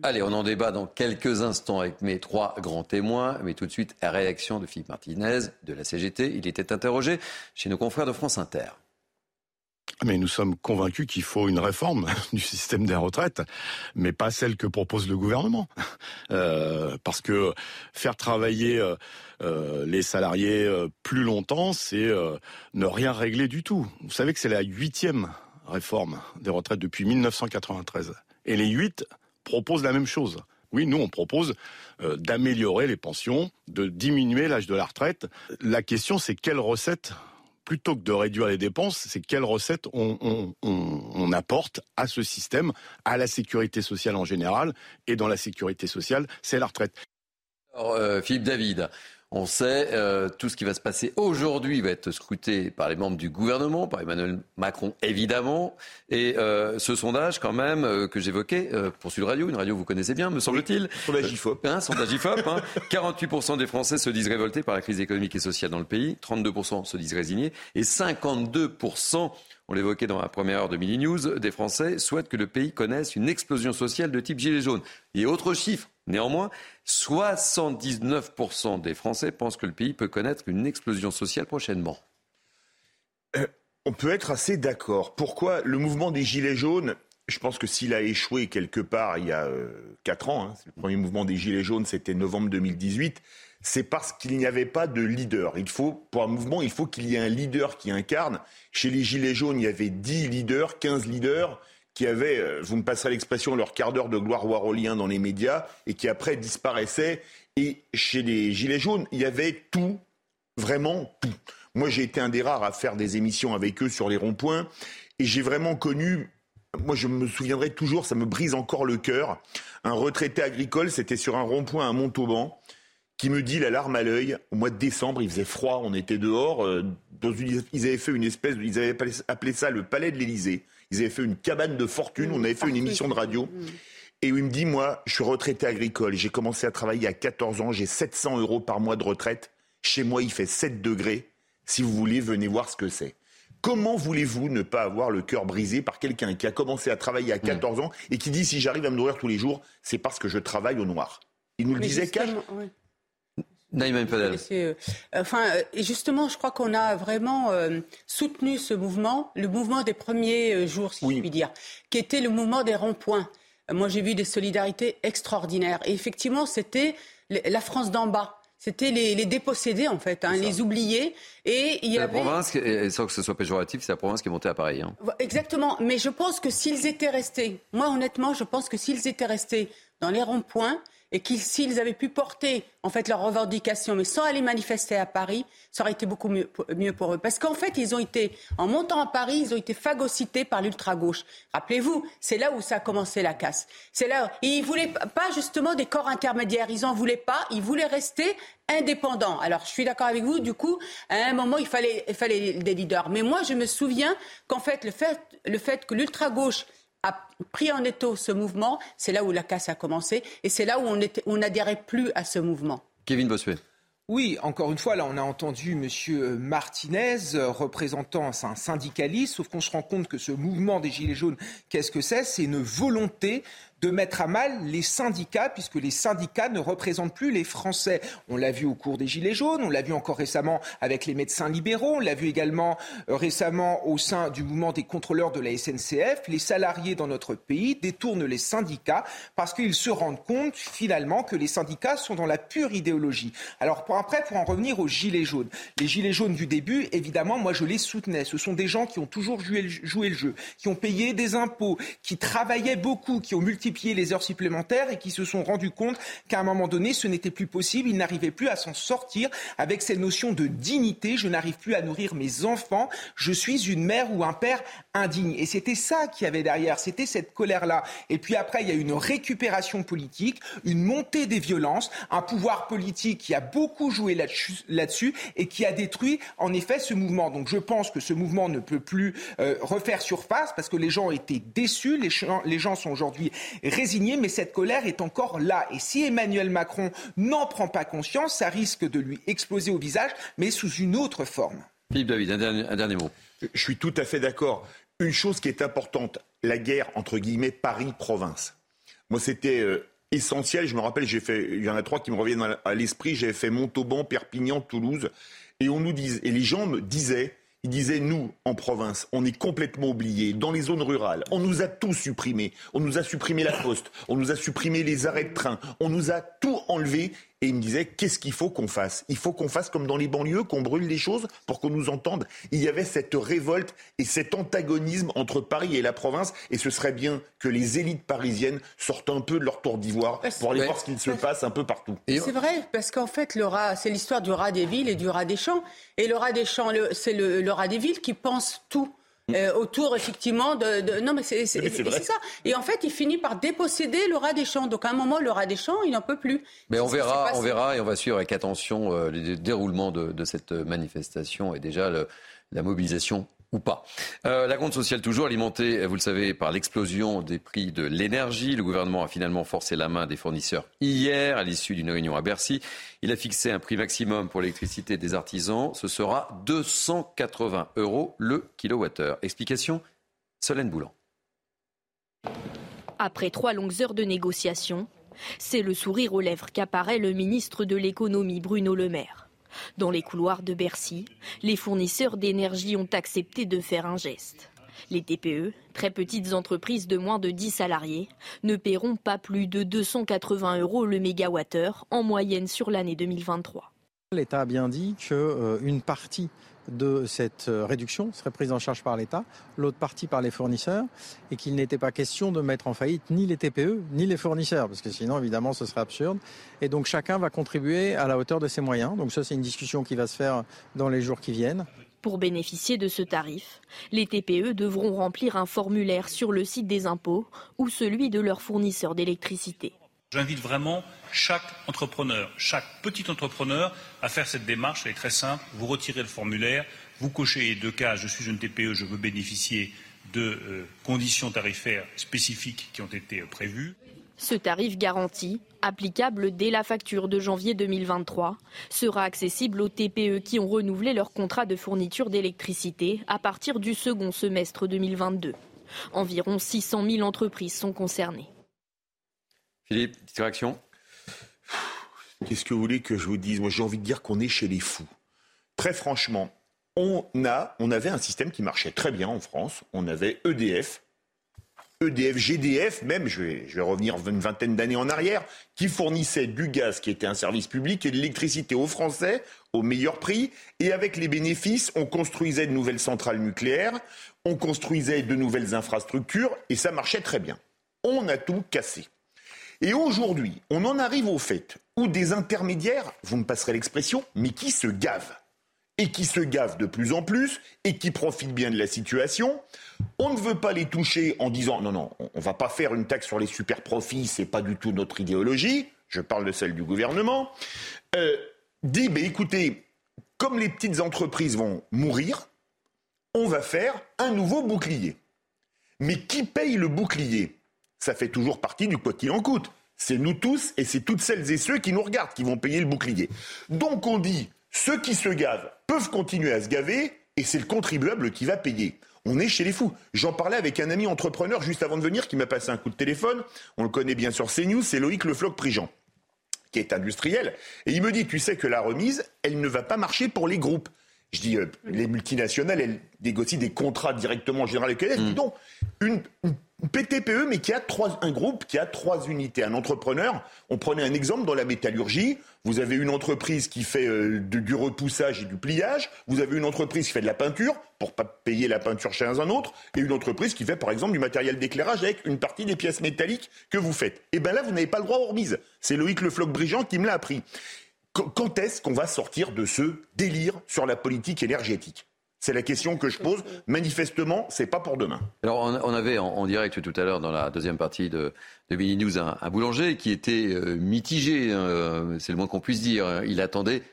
Allez, on en débat dans quelques instants avec mes trois grands témoins, mais tout de suite, réaction de Philippe Martinez de la CGT. Il était interrogé chez nos confrères de France Inter. Mais nous sommes convaincus qu'il faut une réforme [LAUGHS] du système des retraites, mais pas celle que propose le gouvernement. Euh, parce que faire travailler euh, euh, les salariés plus longtemps, c'est ne rien régler du tout. Vous savez que c'est la huitième réforme des retraites depuis 1993. Et les huit proposent la même chose. Oui, nous, on propose d'améliorer les pensions, de diminuer l'âge de la retraite. La question, c'est quelle recette plutôt que de réduire les dépenses, c'est quelles recettes on, apporte à ce système, à la sécurité sociale en général, et dans la sécurité sociale, c'est la retraite. Euh, Philippe David, on sait, euh, tout ce qui va se passer aujourd'hui va être scruté par les membres du gouvernement, par Emmanuel Macron évidemment. Et euh, ce sondage, quand même, euh, que j'évoquais pour Sud Radio, une radio que vous connaissez bien, me semble-t-il. sondage IFOP. Hein, sondage IFOP. Hein, [LAUGHS] 48% des Français se disent révoltés par la crise économique et sociale dans le pays, 32% se disent résignés, et 52% on l'évoquait dans la première heure de Mini News, des Français souhaitent que le pays connaisse une explosion sociale de type gilet jaune. Et autre chiffre, néanmoins, 79% des Français pensent que le pays peut connaître une explosion sociale prochainement. Euh, On peut être assez d'accord. Pourquoi le mouvement des Gilets jaunes je pense que s'il a échoué quelque part il y a euh, quatre ans, hein, le premier mouvement des Gilets jaunes, c'était novembre 2018, c'est parce qu'il n'y avait pas de leader. Il faut, pour un mouvement, il faut qu'il y ait un leader qui incarne. Chez les Gilets jaunes, il y avait 10 leaders, 15 leaders qui avaient, euh, vous me passerez l'expression, leur quart d'heure de gloire warolien dans les médias et qui après disparaissaient. Et chez les Gilets jaunes, il y avait tout, vraiment tout. Moi, j'ai été un des rares à faire des émissions avec eux sur les ronds-points et j'ai vraiment connu moi, je me souviendrai toujours, ça me brise encore le cœur. Un retraité agricole, c'était sur un rond-point à Montauban, qui me dit la larme à l'œil. Au mois de décembre, il faisait froid, on était dehors. Euh, dans une, ils avaient fait une espèce, ils avaient appelé ça le palais de l'Élysée. Ils avaient fait une cabane de fortune. On avait fait une émission de radio. Mm. Et où il me dit, moi, je suis retraité agricole. J'ai commencé à travailler à 14 ans. J'ai 700 euros par mois de retraite. Chez moi, il fait 7 degrés. Si vous voulez, venez voir ce que c'est. Comment voulez-vous ne pas avoir le cœur brisé par quelqu'un qui a commencé à travailler à 14 mm. ans et qui dit si j'arrive à me nourrir tous les jours, c'est parce que je travaille au noir? Il nous le disait cash. Euh, enfin, euh, justement, je crois qu'on a vraiment euh, soutenu ce mouvement, le mouvement des premiers jours, si je puis dire, qui était le mouvement des ronds-points. Moi, j'ai vu des solidarités extraordinaires. Et effectivement, c'était la France d'en bas. C'était les, dépossédés, en fait, hein, les oubliés. Et il y avait... La province, sans que ce soit péjoratif, c'est la province qui est montée à Paris. Hein. Exactement. Mais je pense que s'ils étaient restés, moi, honnêtement, je pense que s'ils étaient restés dans les ronds-points, et qu'ils, s'ils avaient pu porter en fait leurs revendications, mais sans aller manifester à Paris, ça aurait été beaucoup mieux, pour eux. Parce qu'en fait, ils ont été, en montant à Paris, ils ont été phagocytés par l'ultra-gauche. Rappelez-vous, c'est là où ça a commencé la casse. C'est là, ils voulaient pas justement des corps intermédiaires. Ils en voulaient pas. Ils voulaient rester indépendants. Alors, je suis d'accord avec vous. Du coup, à un moment, il fallait, il fallait des leaders. Mais moi, je me souviens qu'en fait, le fait, le fait que l'ultra-gauche a pris en étau ce mouvement, c'est là où la casse a commencé et c'est là où on n'adhérait plus à ce mouvement. Kevin Bossuet. Oui, encore une fois, là, on a entendu M. Martinez, représentant un syndicaliste, sauf qu'on se rend compte que ce mouvement des Gilets jaunes, qu'est-ce que c'est? C'est une volonté de mettre à mal les syndicats, puisque les syndicats ne représentent plus les Français. On l'a vu au cours des Gilets jaunes, on l'a vu encore récemment avec les médecins libéraux, on l'a vu également euh, récemment au sein du mouvement des contrôleurs de la SNCF. Les salariés dans notre pays détournent les syndicats parce qu'ils se rendent compte finalement que les syndicats sont dans la pure idéologie. Alors pour après, pour en revenir aux Gilets jaunes, les Gilets jaunes du début, évidemment, moi je les soutenais. Ce sont des gens qui ont toujours joué le, joué le jeu, qui ont payé des impôts, qui travaillaient beaucoup, qui ont multiplié les heures supplémentaires et qui se sont rendus compte qu'à un moment donné, ce n'était plus possible. Ils n'arrivaient plus à s'en sortir avec cette notion de dignité. Je n'arrive plus à nourrir mes enfants. Je suis une mère ou un père indigne. Et c'était ça qui avait derrière. C'était cette colère-là. Et puis après, il y a une récupération politique, une montée des violences, un pouvoir politique qui a beaucoup joué là-dessus et qui a détruit en effet ce mouvement. Donc je pense que ce mouvement ne peut plus euh, refaire surface parce que les gens été déçus. Les, les gens sont aujourd'hui résigné, mais cette colère est encore là. Et si Emmanuel Macron n'en prend pas conscience, ça risque de lui exploser au visage, mais sous une autre forme. Philippe David, un dernier, mot. Je suis tout à fait d'accord. Une chose qui est importante, la guerre entre guillemets Paris-Province. Moi, c'était euh, essentiel. Je me rappelle, j'ai fait, il y en a trois qui me reviennent à l'esprit. J'avais fait Montauban, Perpignan, Toulouse, et on nous disait, et les gens me disaient, il disait, nous, en province, on est complètement oubliés. Dans les zones rurales, on nous a tout supprimé. On nous a supprimé la poste, on nous a supprimé les arrêts de train, on nous a tout enlevé. Et il me disait, qu'est-ce qu'il faut qu'on fasse? Il faut qu'on fasse comme dans les banlieues, qu'on brûle les choses pour qu'on nous entende. Il y avait cette révolte et cet antagonisme entre Paris et la province. Et ce serait bien que les élites parisiennes sortent un peu de leur tour d'ivoire pour aller voir ce qu'il se passe un peu partout. C'est vrai, parce qu'en fait, le rat, c'est l'histoire du rat des villes et du rat des champs. Et le rat des champs, c'est le rat des villes qui pense tout. Euh, autour effectivement de, non mais c'est ça. Et en fait il finit par déposséder le rat des champs. Donc à un moment le rat des champs il n'en peut plus. Mais on verra on verra et on va suivre avec attention euh, le déroulement de, cette manifestation et déjà la mobilisation ou pas. Euh, la compte sociale toujours alimentée, vous le savez, par l'explosion des prix de l'énergie. Le gouvernement a finalement forcé la main des fournisseurs hier à l'issue d'une réunion à Bercy. Il a fixé un prix maximum pour l'électricité des artisans. Ce sera 280 euros le kilowattheure. Explication Solène Boulan. Après trois longues heures de négociations, c'est le sourire aux lèvres qu'apparaît le ministre de l'économie Bruno Le Maire. Dans les couloirs de Bercy, les fournisseurs d'énergie ont accepté de faire un geste. Les TPE, très petites entreprises de moins de 10 salariés, ne paieront pas plus de 280 euros le mégawattheure en moyenne sur l'année 2023. L'État a bien dit qu'une partie de cette euh, réduction serait prise en charge par l'État, l'autre partie par les fournisseurs, et qu'il n'était pas question de mettre en faillite ni les TPE ni les fournisseurs, parce que sinon, évidemment, ce serait absurde. Et donc chacun va contribuer à la hauteur de ses moyens. Donc ça, c'est une discussion qui va se faire dans les jours qui viennent. Pour bénéficier de ce tarif, les TPE devront remplir un formulaire sur le site des impôts ou celui de leur fournisseur d'électricité. J'invite vraiment chaque entrepreneur, chaque petit entrepreneur à faire cette démarche. Elle est très simple. Vous retirez le formulaire, vous cochez les deux cas, je suis une TPE, je veux bénéficier de euh, conditions tarifaires spécifiques qui ont été euh, prévues. Ce tarif garanti, applicable dès la facture de janvier 2023, sera accessible aux TPE qui ont renouvelé leur contrat de fourniture d'électricité à partir du second semestre 2022. Environ 600 000 entreprises sont concernées. Philippe, petite réaction? Qu'est-ce que vous voulez que je vous dise? Moi, j'ai envie de dire qu'on est chez les fous. Très franchement, on, a, on avait un système qui marchait très bien en France. On avait EDF, EDF, GDF, même, je vais, je vais revenir une vingtaine d'années en arrière, qui fournissait du gaz qui était un service public et de l'électricité aux Français au meilleur prix. Et avec les bénéfices, on construisait de nouvelles centrales nucléaires, on construisait de nouvelles infrastructures et ça marchait très bien. On a tout cassé. Et aujourd'hui, on en arrive au fait où des intermédiaires, vous me passerez l'expression, mais qui se gavent. Et qui se gavent de plus en plus et qui profitent bien de la situation. On ne veut pas les toucher en disant non, non, on ne va pas faire une taxe sur les super profits, c'est pas du tout notre idéologie. Je parle de celle du gouvernement. Euh, dit, ben écoutez, comme les petites entreprises vont mourir, on va faire un nouveau bouclier. Mais qui paye le bouclier? Ça fait toujours partie du quoi qu'il en coûte. C'est nous tous et c'est toutes celles et ceux qui nous regardent qui vont payer le bouclier. Donc on dit, ceux qui se gavent peuvent continuer à se gaver et c'est le contribuable qui va payer. On est chez les fous. J'en parlais avec un ami entrepreneur juste avant de venir qui m'a passé un coup de téléphone. On le connaît bien sur CNews, c'est Loïc Le Floc Prigent, qui est industriel. Et il me dit, tu sais que la remise, elle ne va pas marcher pour les groupes. Je dis, euh, les multinationales, elles négocient des contrats directement en général avec elles. Mmh. Donc, une, une PTPE, mais qui a trois, un groupe qui a trois unités. Un entrepreneur, on prenait un exemple dans la métallurgie. Vous avez une entreprise qui fait euh, du repoussage et du pliage. Vous avez une entreprise qui fait de la peinture pour pas payer la peinture chez un autre, et une entreprise qui fait par exemple du matériel d'éclairage avec une partie des pièces métalliques que vous faites. Et bien là, vous n'avez pas le droit aux remises. C'est Loïc Le Floc Brigeant qui me l'a appris. Quand est-ce qu'on va sortir de ce délire sur la politique énergétique? C'est la question que je pose. Manifestement, c'est pas pour demain. Alors, on avait en, direct tout à l'heure, dans la deuxième partie de, de Mini News, un, boulanger qui était euh, mitigé, hein, c'est le moins qu'on puisse dire. Il attendait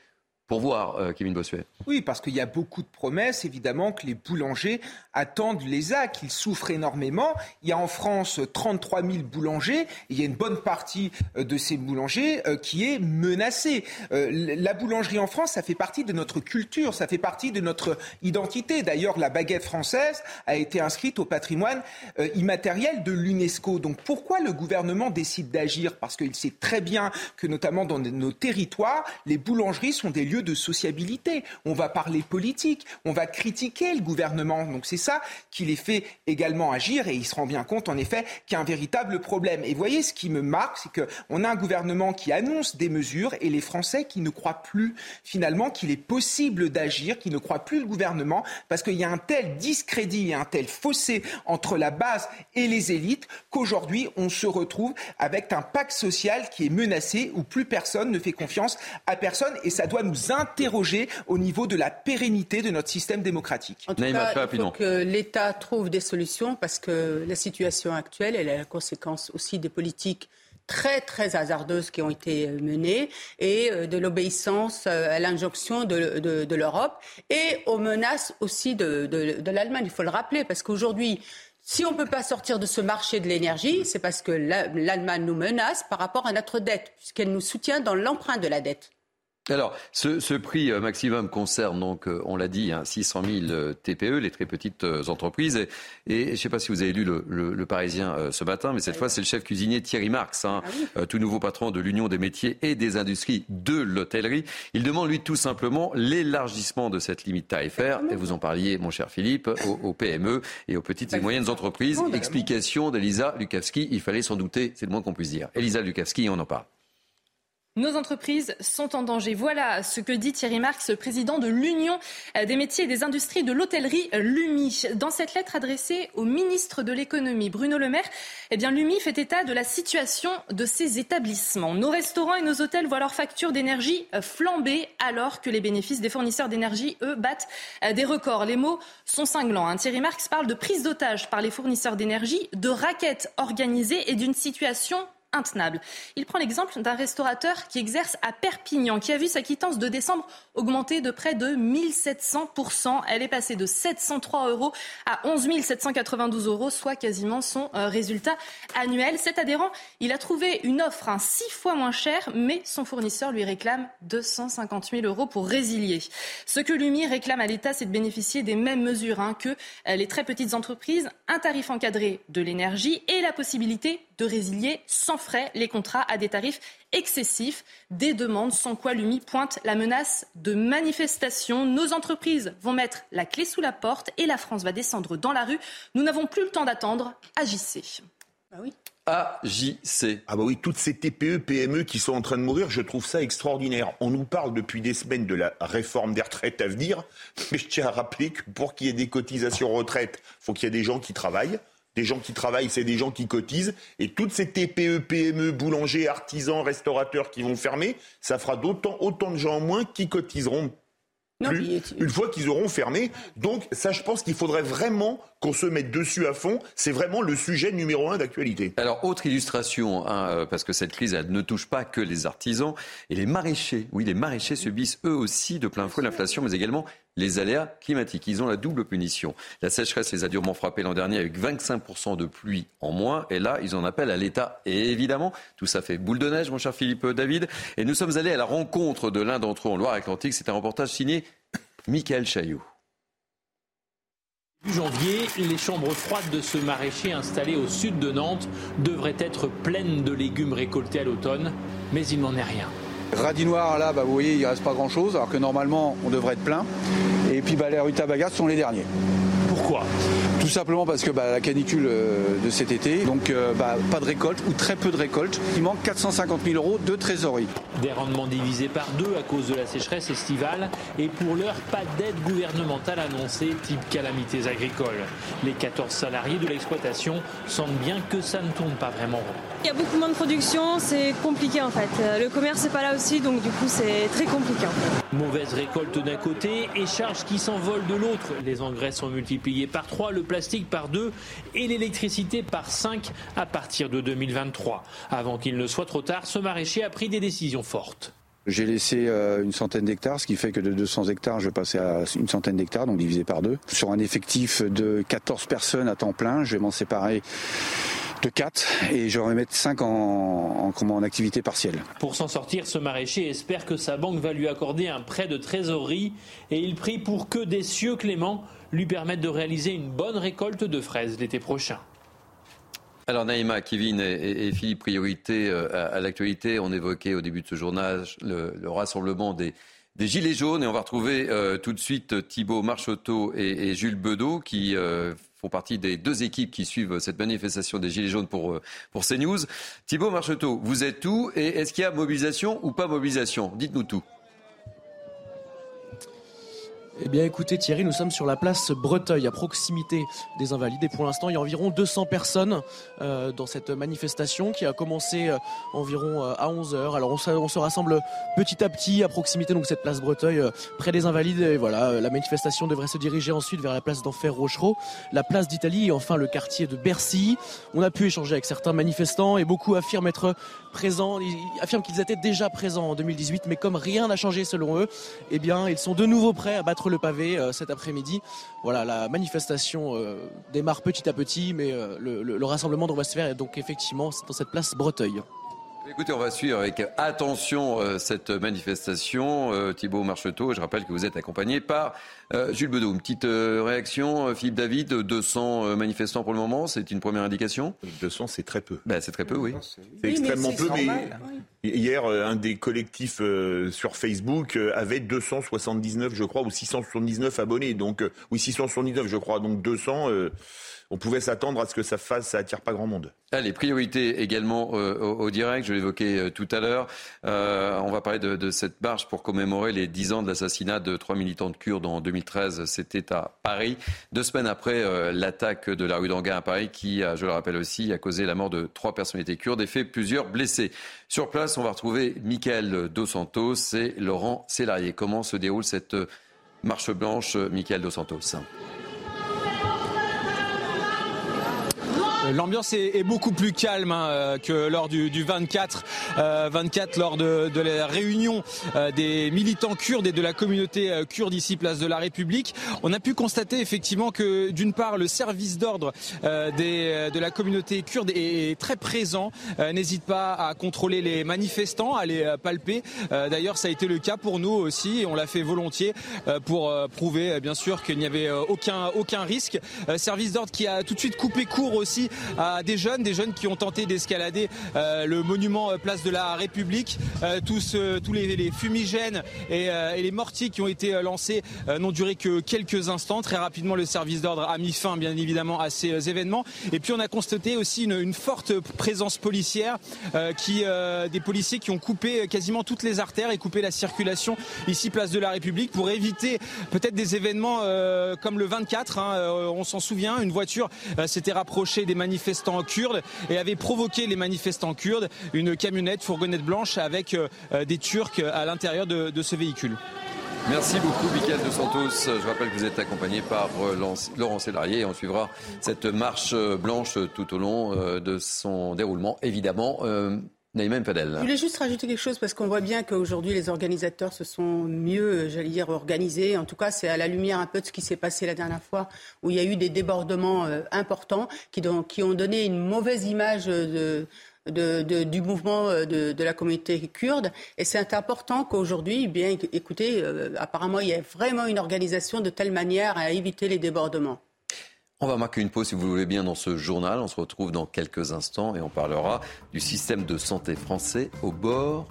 pour voir, euh, Kevin Bossuet. Oui, parce qu'il y a beaucoup de promesses, évidemment, que les boulangers attendent les actes. Ils souffrent énormément. Il y a en France 33 000 boulangers. Et il y a une bonne partie euh, de ces boulangers euh, qui est menacée. la boulangerie en France, ça fait partie de notre culture, ça fait partie de notre identité. D'ailleurs, la baguette française a été inscrite au patrimoine immatériel de l'UNESCO. Donc pourquoi le gouvernement décide d'agir? Parce qu'il sait très bien que, notamment dans nos territoires, les boulangeries sont des lieux de sociabilité. On va parler politique, on va critiquer le gouvernement. Donc c'est ça qui les fait également agir et il se rend bien compte en effet qu'il y a un véritable problème. Et voyez, ce qui me marque, c'est qu'on a un gouvernement qui annonce des mesures et les Français qui ne croient plus finalement qu'il est possible d'agir, qui ne croient plus le gouvernement parce qu'il y a un tel discrédit et un tel fossé entre la base et les élites qu'aujourd'hui on se retrouve avec un pacte social qui est menacé où plus personne ne fait confiance à personne et ça doit nous interroger au niveau de la pérennité de notre système démocratique. En tout cas, il faut que l'État trouve des solutions parce que la situation actuelle, elle est la conséquence aussi des politiques très très hasardeuses qui ont été menées et euh, de l'obéissance euh, à l'injonction de, de, l'Europe et aux menaces aussi de, de l'Allemagne. Il faut le rappeler parce qu'aujourd'hui, si on ne peut pas sortir de ce marché de l'énergie, c'est parce que l'Allemagne nous menace par rapport à notre dette, puisqu'elle nous soutient dans l'emprunt de la dette. Alors, ce, prix euh, maximum concerne donc, euh, on l'a dit, 600 000 TPE, les très petites euh, entreprises. Et, je ne sais pas si vous avez lu le, Parisien ce matin, mais cette fois, c'est le chef cuisinier Thierry Marx, hein, ah tout nouveau patron de l'Union des métiers et des industries de l'hôtellerie. Il demande, lui, tout simplement l'élargissement de cette limite tarifaire. Et vous en parliez, mon cher Philippe, aux, PME et aux petites et moyennes entreprises. Explication d'Elisa Lukavski. Il fallait s'en douter, c'est le moins qu'on puisse dire. Elisa Lukavski, on en parle. Nos entreprises sont en danger. Voilà ce que dit Thierry Marx, président de l'Union des métiers et des industries de l'hôtellerie, l'UMI. Dans cette lettre adressée au ministre de l'économie, Bruno Le Maire, eh bien, l'UMI fait état de la situation de ces établissements. Nos restaurants et nos hôtels voient leurs factures d'énergie flamber alors que les bénéfices des fournisseurs d'énergie, eux, battent des records. Les mots sont cinglants. Hein. Thierry Marx parle de prise d'otage par les fournisseurs d'énergie, de raquettes organisées et d'une situation intenable. Il prend l'exemple d'un restaurateur qui exerce à Perpignan, qui a vu sa quittance de décembre augmenter de près de 1700%. Elle est passée de 703 euros à 11 792 euros, soit quasiment son euh, résultat annuel. Cet adhérent, il a trouvé une offre hein, six fois moins chère, mais son fournisseur lui réclame 250 000 euros pour résilier. Ce que l'UMI réclame à l'État, c'est de bénéficier des mêmes mesures hein, que euh, les très petites entreprises, un tarif encadré de l'énergie et la possibilité de résilier sans frais les contrats à des tarifs excessifs. Des demandes sans quoi l'UMI pointe la menace de manifestation. Nos entreprises vont mettre la clé sous la porte et la France va descendre dans la rue. Nous n'avons plus le temps d'attendre. Agissez. Bah oui. AJC. Ah bah oui, toutes ces TPE, PME qui sont en train de mourir, je trouve ça extraordinaire. On nous parle depuis des semaines de la réforme des retraites à venir, [LAUGHS] mais je tiens à rappeler que pour qu'il y ait des cotisations retraite, il faut qu'il y ait des gens qui travaillent. Des gens qui travaillent, c'est des gens qui cotisent. Et toutes ces TPE, PME, boulangers, artisans, restaurateurs qui vont fermer, ça fera d'autant autant de gens en moins qui cotiseront plus, une fois qu'ils auront fermé. Donc ça, je pense qu'il faudrait vraiment qu'on se mette dessus à fond. C'est vraiment le sujet numéro un d'actualité. Alors, autre illustration, hein, euh, parce que cette crise elle ne touche pas que les artisans et les maraîchers. Oui, les maraîchers subissent eux aussi de plein fouet l'inflation, mais également les aléas climatiques. Ils ont la double punition. La sécheresse les a durement frappés l'an dernier avec 25% de pluie en moins. Et là, ils en appellent à l'État. Et évidemment, tout ça fait boule de neige, mon cher Philippe David. Et nous sommes allés à la rencontre de l'un d'entre eux en Loire-Atlantique. C'est un reportage signé Michael Chaillot. Janvier, les chambres froides de ce maraîcher installé au sud de Nantes devraient être pleines de légumes récoltés à l'automne, mais il n'en est rien. Radis noir, là, bah, vous voyez, il ne reste pas grand-chose, alors que normalement, on devrait être plein. Et puis, bah, les rutabagas sont les derniers. Pourquoi? Tout simplement parce que bah, la canicule euh, de cet été, donc euh, bah, pas de récolte ou très peu de récolte. Il manque 450 000 euros de trésorerie. Des rendements divisés par deux à cause de la sécheresse estivale et pour l'heure, pas d'aide gouvernementale annoncée type calamités agricoles. Les 14 salariés de l'exploitation sentent bien que ça ne tourne pas vraiment rond. Il y a beaucoup moins de production, c'est compliqué en fait. Euh, le commerce n'est pas là aussi, donc du coup c'est très compliqué. Mauvaise récolte d'un côté et charges qui s'envolent de l'autre. Les engrais sont multipliés par 3, le plastique par 2 et l'électricité par 5 à partir de 2023. Avant qu'il ne soit trop tard, ce maraîcher a pris des décisions fortes. J'ai laissé euh, une centaine d'hectares, ce qui fait que de 200 hectares, je vais passer à une centaine d'hectares, donc divisé par deux. Sur un effectif de 14 personnes à temps plein, je vais m'en séparer de 4 et je vais mettre 5 en, en, en activité partielle. Pour s'en sortir, ce maraîcher espère que sa banque va lui accorder un prêt de trésorerie et il prie pour que des cieux cléments lui permettent de réaliser une bonne récolte de fraises l'été prochain. Alors Naïma, Kevin et, Philippe, priorité euh, à, l'actualité. On évoquait au début de ce journal le, rassemblement des, Gilets jaunes et on va retrouver euh, tout de suite Thibault Marchoteau et, Jules Bedeau qui euh, font partie des deux équipes qui suivent cette manifestation des Gilets jaunes pour, pour CNews. Thibault Marcheteau, vous êtes où et est-ce qu'il y a mobilisation ou pas mobilisation? Dites-nous tout. Eh bien écoutez Thierry, nous sommes sur la place Breteuil, à proximité des Invalides. Et pour l'instant, il y a environ 200 personnes euh, dans cette manifestation qui a commencé euh, environ euh, à 11h. Alors on se, rassemble petit à petit à proximité donc cette place Breteuil, près des Invalides. Et voilà, la manifestation devrait se diriger ensuite vers la place d'Enfer Rochereau, la place d'Italie et enfin le quartier de Bercy. On a pu échanger avec certains manifestants et beaucoup affirment être présents, ils affirment qu'ils étaient déjà présents en 2018, mais comme rien n'a changé selon eux, eh bien ils sont de nouveau prêts à battre le pavé euh, cet après-midi. Voilà, la manifestation euh, démarre petit à petit, mais euh, le, rassemblement devrait se faire donc effectivement dans cette place Breteuil. Écoutez, on va suivre avec attention euh, cette manifestation. Euh, Thibault Marcheteau, je rappelle que vous êtes accompagné par euh, Jules Bedeau. Une petite réaction, Philippe David, 200 manifestants pour le moment, c'est une première indication? 200, c'est très peu. Ben, c'est très peu, oui. C'est extrêmement peu, mais hier, un des collectifs sur Facebook avait 279, je crois, ou 679 abonnés. Donc, oui, 679, je crois. Donc 200 on pouvait s'attendre à ce que ça fasse, ça attire pas grand monde. Allez, priorité également euh, au, direct, je l'évoquais euh, tout à l'heure. Euh, on va parler de, cette marche pour commémorer les 10 ans de l'assassinat de trois militantes kurdes en 2013. C'était à Paris, deux semaines après l'attaque de la rue d'Anguin à Paris, qui, je le rappelle aussi, a causé la mort de trois personnalités kurdes et fait plusieurs blessés. Sur place, on va retrouver Michael Dos Santos et Laurent Sélarié. Comment se déroule cette marche blanche, Michael Dos Santos? L'ambiance est, beaucoup plus calme hein, euh, que lors du, 24, 24 euh, lors de, la réunion euh, des militants kurdes et de la communauté kurde ici place de la République. On a pu constater effectivement que d'une part le service d'ordre de la communauté kurde est, très présent, n'hésite pas à contrôler les manifestants, à les palper. D'ailleurs, ça a été le cas pour nous aussi et on l'a fait volontiers pour prouver bien sûr qu'il n'y avait aucun aucun risque. Service d'ordre qui a tout de suite coupé court aussi à des jeunes, des jeunes qui ont tenté d'escalader euh, le monument euh, place de la République. Euh, tous tous les, fumigènes et, les mortiers qui ont été lancés n'ont duré que quelques instants. Très rapidement, le service d'ordre a mis fin, bien évidemment, à ces événements. Et puis, on a constaté aussi une, forte présence policière, qui, des policiers qui ont coupé quasiment toutes les artères et coupé la circulation ici, place de la République, pour éviter peut-être des événements comme le 24. Hein, on s'en souvient, une voiture s'était rapprochée des manifestants kurdes et avait provoqué les manifestants kurdes une camionnette, fourgonnette blanche avec euh, des Turcs à l'intérieur de, ce véhicule. Merci beaucoup, Michael de Santos. Je rappelle que vous êtes accompagné par euh, Laurent Sélarié et on suivra cette marche blanche tout au long euh, de son déroulement, évidemment. Je voulais juste rajouter quelque chose parce qu'on voit bien qu'aujourd'hui les organisateurs se sont mieux, j'allais dire, organisés. En tout cas, c'est à la lumière un peu de ce qui s'est passé la dernière fois où il y a eu des débordements euh, importants qui, ont donné une mauvaise image de, du mouvement euh, de, la communauté kurde. Et c'est important qu'aujourd'hui, eh bien écoutez, euh, apparemment, il y a vraiment une organisation de telle manière à éviter les débordements. On va marquer une pause si vous le voulez bien dans ce journal. On se retrouve dans quelques instants et on parlera du système de santé français au bord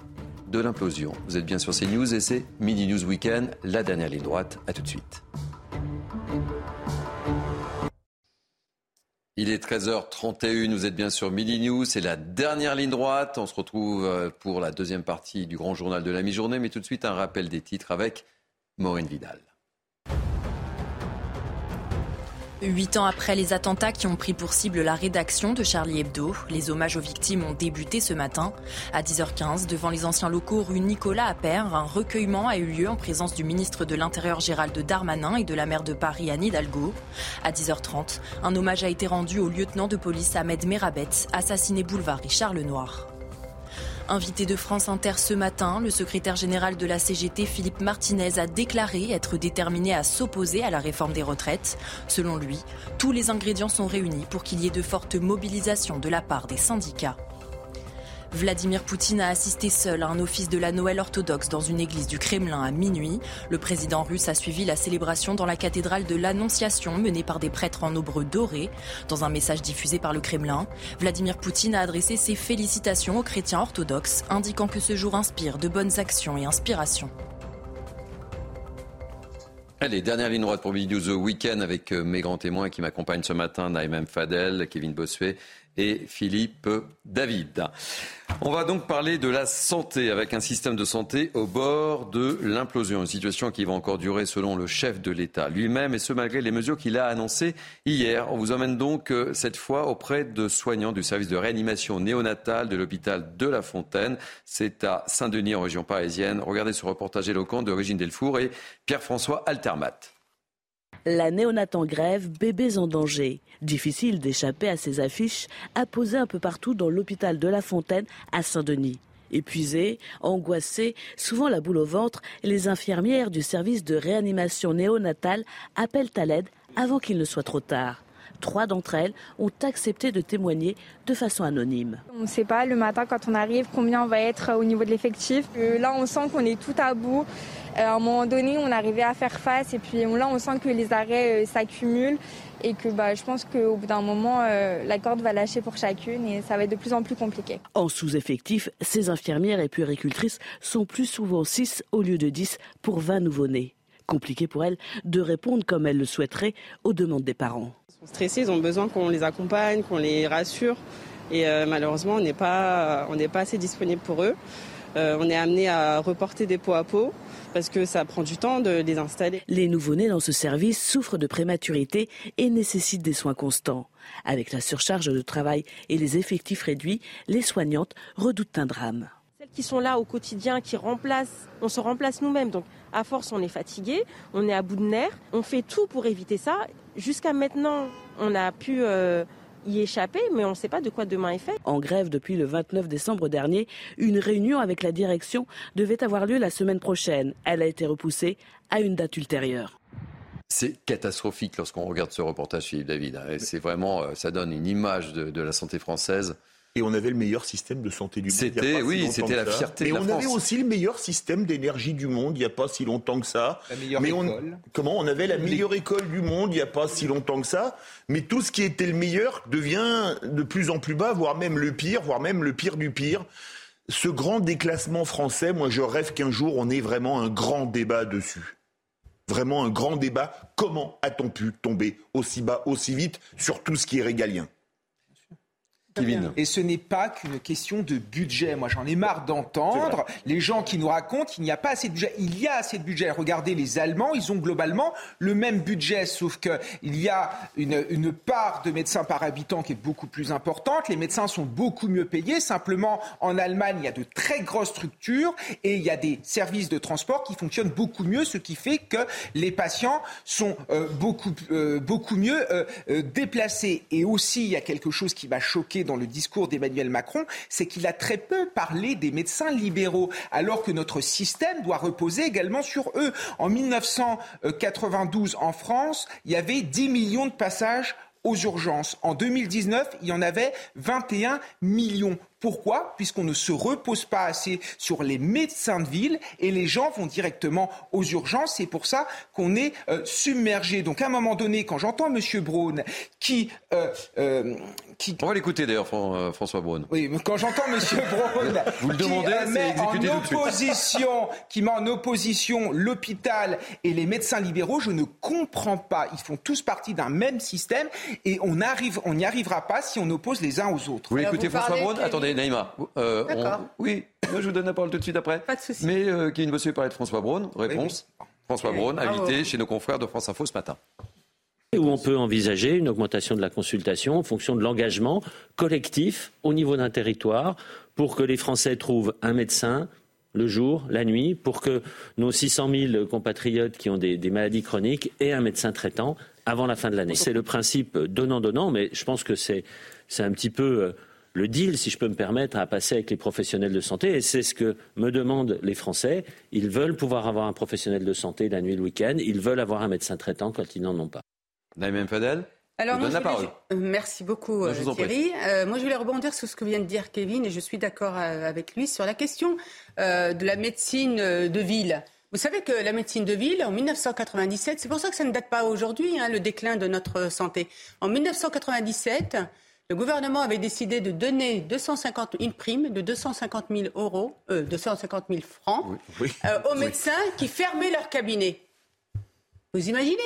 de l'implosion. Vous êtes bien sur CNews et c'est Mini News Weekend, la dernière ligne droite. À tout de suite. Il est 13h31, vous êtes bien sur Midi News, c'est la dernière ligne droite. On se retrouve euh, pour la deuxième partie du grand journal de la mi-journée, mais tout de suite un rappel des titres avec Maureen Vidal. Huit ans après les attentats qui ont pris pour cible la rédaction de Charlie Hebdo, les hommages aux victimes ont débuté ce matin. À 10h15, devant les anciens locaux rue Nicolas Appert, un recueillement a eu lieu en présence du ministre de l'Intérieur Gérald Darmanin et de la maire de Paris Anne Hidalgo. À 10h30, un hommage a été rendu au lieutenant de police Ahmed Merabet, assassiné boulevard Richard Lenoir. Invité de France Inter ce matin, le secrétaire général de la CGT, Philippe Martinez, a déclaré être déterminé à s'opposer à la réforme des retraites. Selon lui, tous les ingrédients sont réunis pour qu'il y ait de fortes mobilisations de la part des syndicats. Vladimir Poutine a assisté seul à un office de la Noël orthodoxe dans une église du Kremlin à minuit. Le président russe a suivi la célébration dans la cathédrale de l'Annonciation menée par des prêtres en obreux dorés. Dans un message diffusé par le Kremlin, Vladimir Poutine a adressé ses félicitations aux chrétiens orthodoxes, indiquant que ce jour inspire de bonnes actions et inspirations. Allez, dernière ligne droite pour Video The Weekend avec euh, mes grands témoins qui m'accompagnent ce matin, Naïm Fadel, Kevin Bossuet et Philippe David. On va donc parler de la santé avec un système de santé au bord de l'implosion. Une situation qui va encore durer selon le chef de l'État lui-même et ce malgré les mesures qu'il a annoncées hier. On vous emmène donc euh, cette fois auprès de soignants du service de réanimation néonatale de l'hôpital de La Fontaine. C'est à Saint-Denis en région parisienne. Regardez ce reportage éloquent de Régine Delfour et Pierre-François Altermat. La néonate en grève, bébés en danger. Difficile d'échapper à ces affiches apposées un peu partout dans l'hôpital de La Fontaine à Saint-Denis. Épuisées, angoissées, souvent la boule au ventre, les infirmières du service de réanimation néonatale appellent à l'aide avant qu'il ne soit trop tard. Trois d'entre elles ont accepté de témoigner de façon anonyme. On ne sait pas le matin quand on arrive combien on va être au niveau de l'effectif. Euh, là, on sent qu'on est tout à bout. Euh, à un moment donné, on arrivait à faire face et puis là, on sent que les arrêts euh, s'accumulent et que bah, je pense qu'au bout d'un moment, la corde va lâcher pour chacune et ça va être de plus en plus compliqué. En sous-effectif, ces infirmières et puéricultrices sont plus souvent 6 au lieu de 10 pour 20 nouveau-nés. Compliqué pour elles de répondre comme elles le souhaiteraient aux demandes des parents. Stressés, ils ont besoin qu'on les accompagne, qu'on les rassure. Et euh, malheureusement, on n'est pas, pas assez disponible pour eux. Euh, on est amené à reporter des pots à peau parce que ça prend du temps de les installer. Les nouveau-nés dans ce service souffrent de prématurité et nécessitent des soins constants. Avec la surcharge de travail et les effectifs réduits, les soignantes redoutent un drame. Qui sont là au quotidien, qui remplacent, on se remplace nous-mêmes. Donc à force, on est fatigué, on est à bout de nerfs. On fait tout pour éviter ça. Jusqu'à maintenant, on a pu euh, y échapper, mais on ne sait pas de quoi demain est fait. En grève depuis le 29 décembre dernier, une réunion avec la direction devait avoir lieu la semaine prochaine. Elle a été repoussée à une date ultérieure. C'est catastrophique lorsqu'on regarde ce reportage, Philippe David. C'est vraiment, euh, ça donne une image de la santé française et on avait le meilleur système de santé du monde. C'était, oui, c'était la fierté de la on avait aussi le meilleur système d'énergie du monde il n'y a pas si longtemps que ça. La meilleure mais école. comment On avait la meilleure école du monde il n'y a pas si longtemps que ça. Mais tout ce qui était le meilleur devient de plus en plus bas, voire même le pire, voire même le pire du pire. Ce grand déclassement français, moi je rêve qu'un jour on ait vraiment un grand débat dessus. Vraiment un grand débat. Comment a-t-on pu tomber aussi bas, aussi vite sur tout ce qui est régalien? Et ce n'est pas qu'une question de budget. Moi, j'en ai marre d'entendre les gens qui nous racontent qu'il n'y a pas assez de budget. Il y a assez de budget. Regardez les Allemands, ils ont globalement le même budget, sauf qu'il y a une, une, part de médecins par habitant qui est beaucoup plus importante. Les médecins sont beaucoup mieux payés. Simplement, en Allemagne, il y a de très grosses structures et il y a des services de transport qui fonctionnent beaucoup mieux, ce qui fait que les patients sont euh, beaucoup, euh, beaucoup mieux euh, déplacés. Et aussi, il y a quelque chose qui m'a choqué dans le discours d'Emmanuel Macron, c'est qu'il a très peu parlé des médecins libéraux, alors que notre système doit reposer également sur eux. En 1992, en France, il y avait 10 millions de passages aux urgences. En 2019, il y en avait 21 millions. Pourquoi Puisqu'on ne se repose pas assez sur les médecins de ville et les gens vont directement aux urgences. C'est pour ça qu'on est euh, submergé. Donc à un moment donné, quand j'entends M. Braun qui, euh, euh, qui... On va l'écouter d'ailleurs, François Braun. Oui, quand j'entends M. [LAUGHS] Braun Vous le demandez, qui met en opposition, qui met en opposition l'hôpital et les médecins libéraux, je ne comprends pas. Ils font tous partie d'un même système et on n'y arrivera pas si on oppose les uns aux autres. Vous voulez écouter François Braun Attendez. Naïma. Euh, oui, je vous donne la parole tout de suite après. Pas de souci. Mais euh, qui veut parler de François Braun Réponse. François Braun, invité chez nos confrères de France Info ce matin où on peut envisager une augmentation de la consultation en fonction de l'engagement collectif au niveau d'un territoire pour que les Français trouvent un médecin le jour, la nuit, pour que nos 600 000 compatriotes qui ont des, des maladies chroniques aient un médecin traitant avant la fin de l'année. C'est le principe donnant-donnant, mais je pense que c'est un petit peu euh, le deal, si je peux me permettre, à passer avec les professionnels de santé. Et c'est ce que me demandent les Français. Ils veulent pouvoir avoir un professionnel de santé la nuit, le week-end. Ils veulent avoir un médecin traitant quand ils n'en ont pas. Naïm Fadel alors, moi, la parole. Euh, merci beaucoup, euh, Thierry. Euh, moi, je voulais rebondir sur ce que vient de dire Kevin, et je suis d'accord avec lui sur la question de la médecine de ville. Vous savez que la médecine de ville, en 1997, c'est pour ça que ça ne date pas aujourd'hui, hein, le déclin de notre santé. En 1997, le gouvernement avait décidé de donner 250, une prime de 250 000 euros, euh, 250 000 francs euh, aux médecins qui fermaient leur cabinet. Vous imaginez?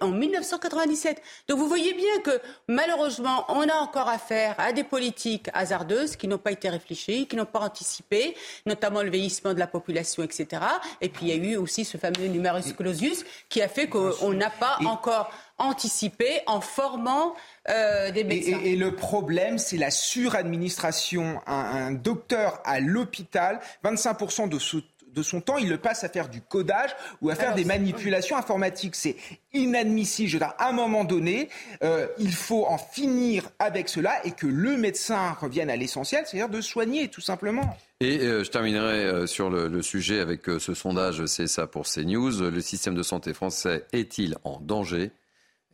En 1997. Donc vous voyez bien que malheureusement, on a encore affaire à des politiques hasardeuses qui n'ont pas été réfléchies, qui n'ont pas anticipé, notamment le vieillissement de la population, etc. Et puis il y a eu aussi ce fameux numerus clausus qui a fait qu'on n'a pas encore anticipé en formant euh, des médecins. Et, le problème, c'est la suradministration. Un, un docteur à l'hôpital, 25% de ce de son temps, il le passe à faire du codage ou à faire des manipulations informatiques. C'est inadmissible. Je veux dire, à un moment donné, euh, il faut en finir avec cela et que le médecin revienne à l'essentiel, c'est-à-dire de soigner, tout simplement. Et euh, je terminerai euh, sur le, sujet avec ce sondage, c'est ça pour CNews. Le système de santé français est-il en danger?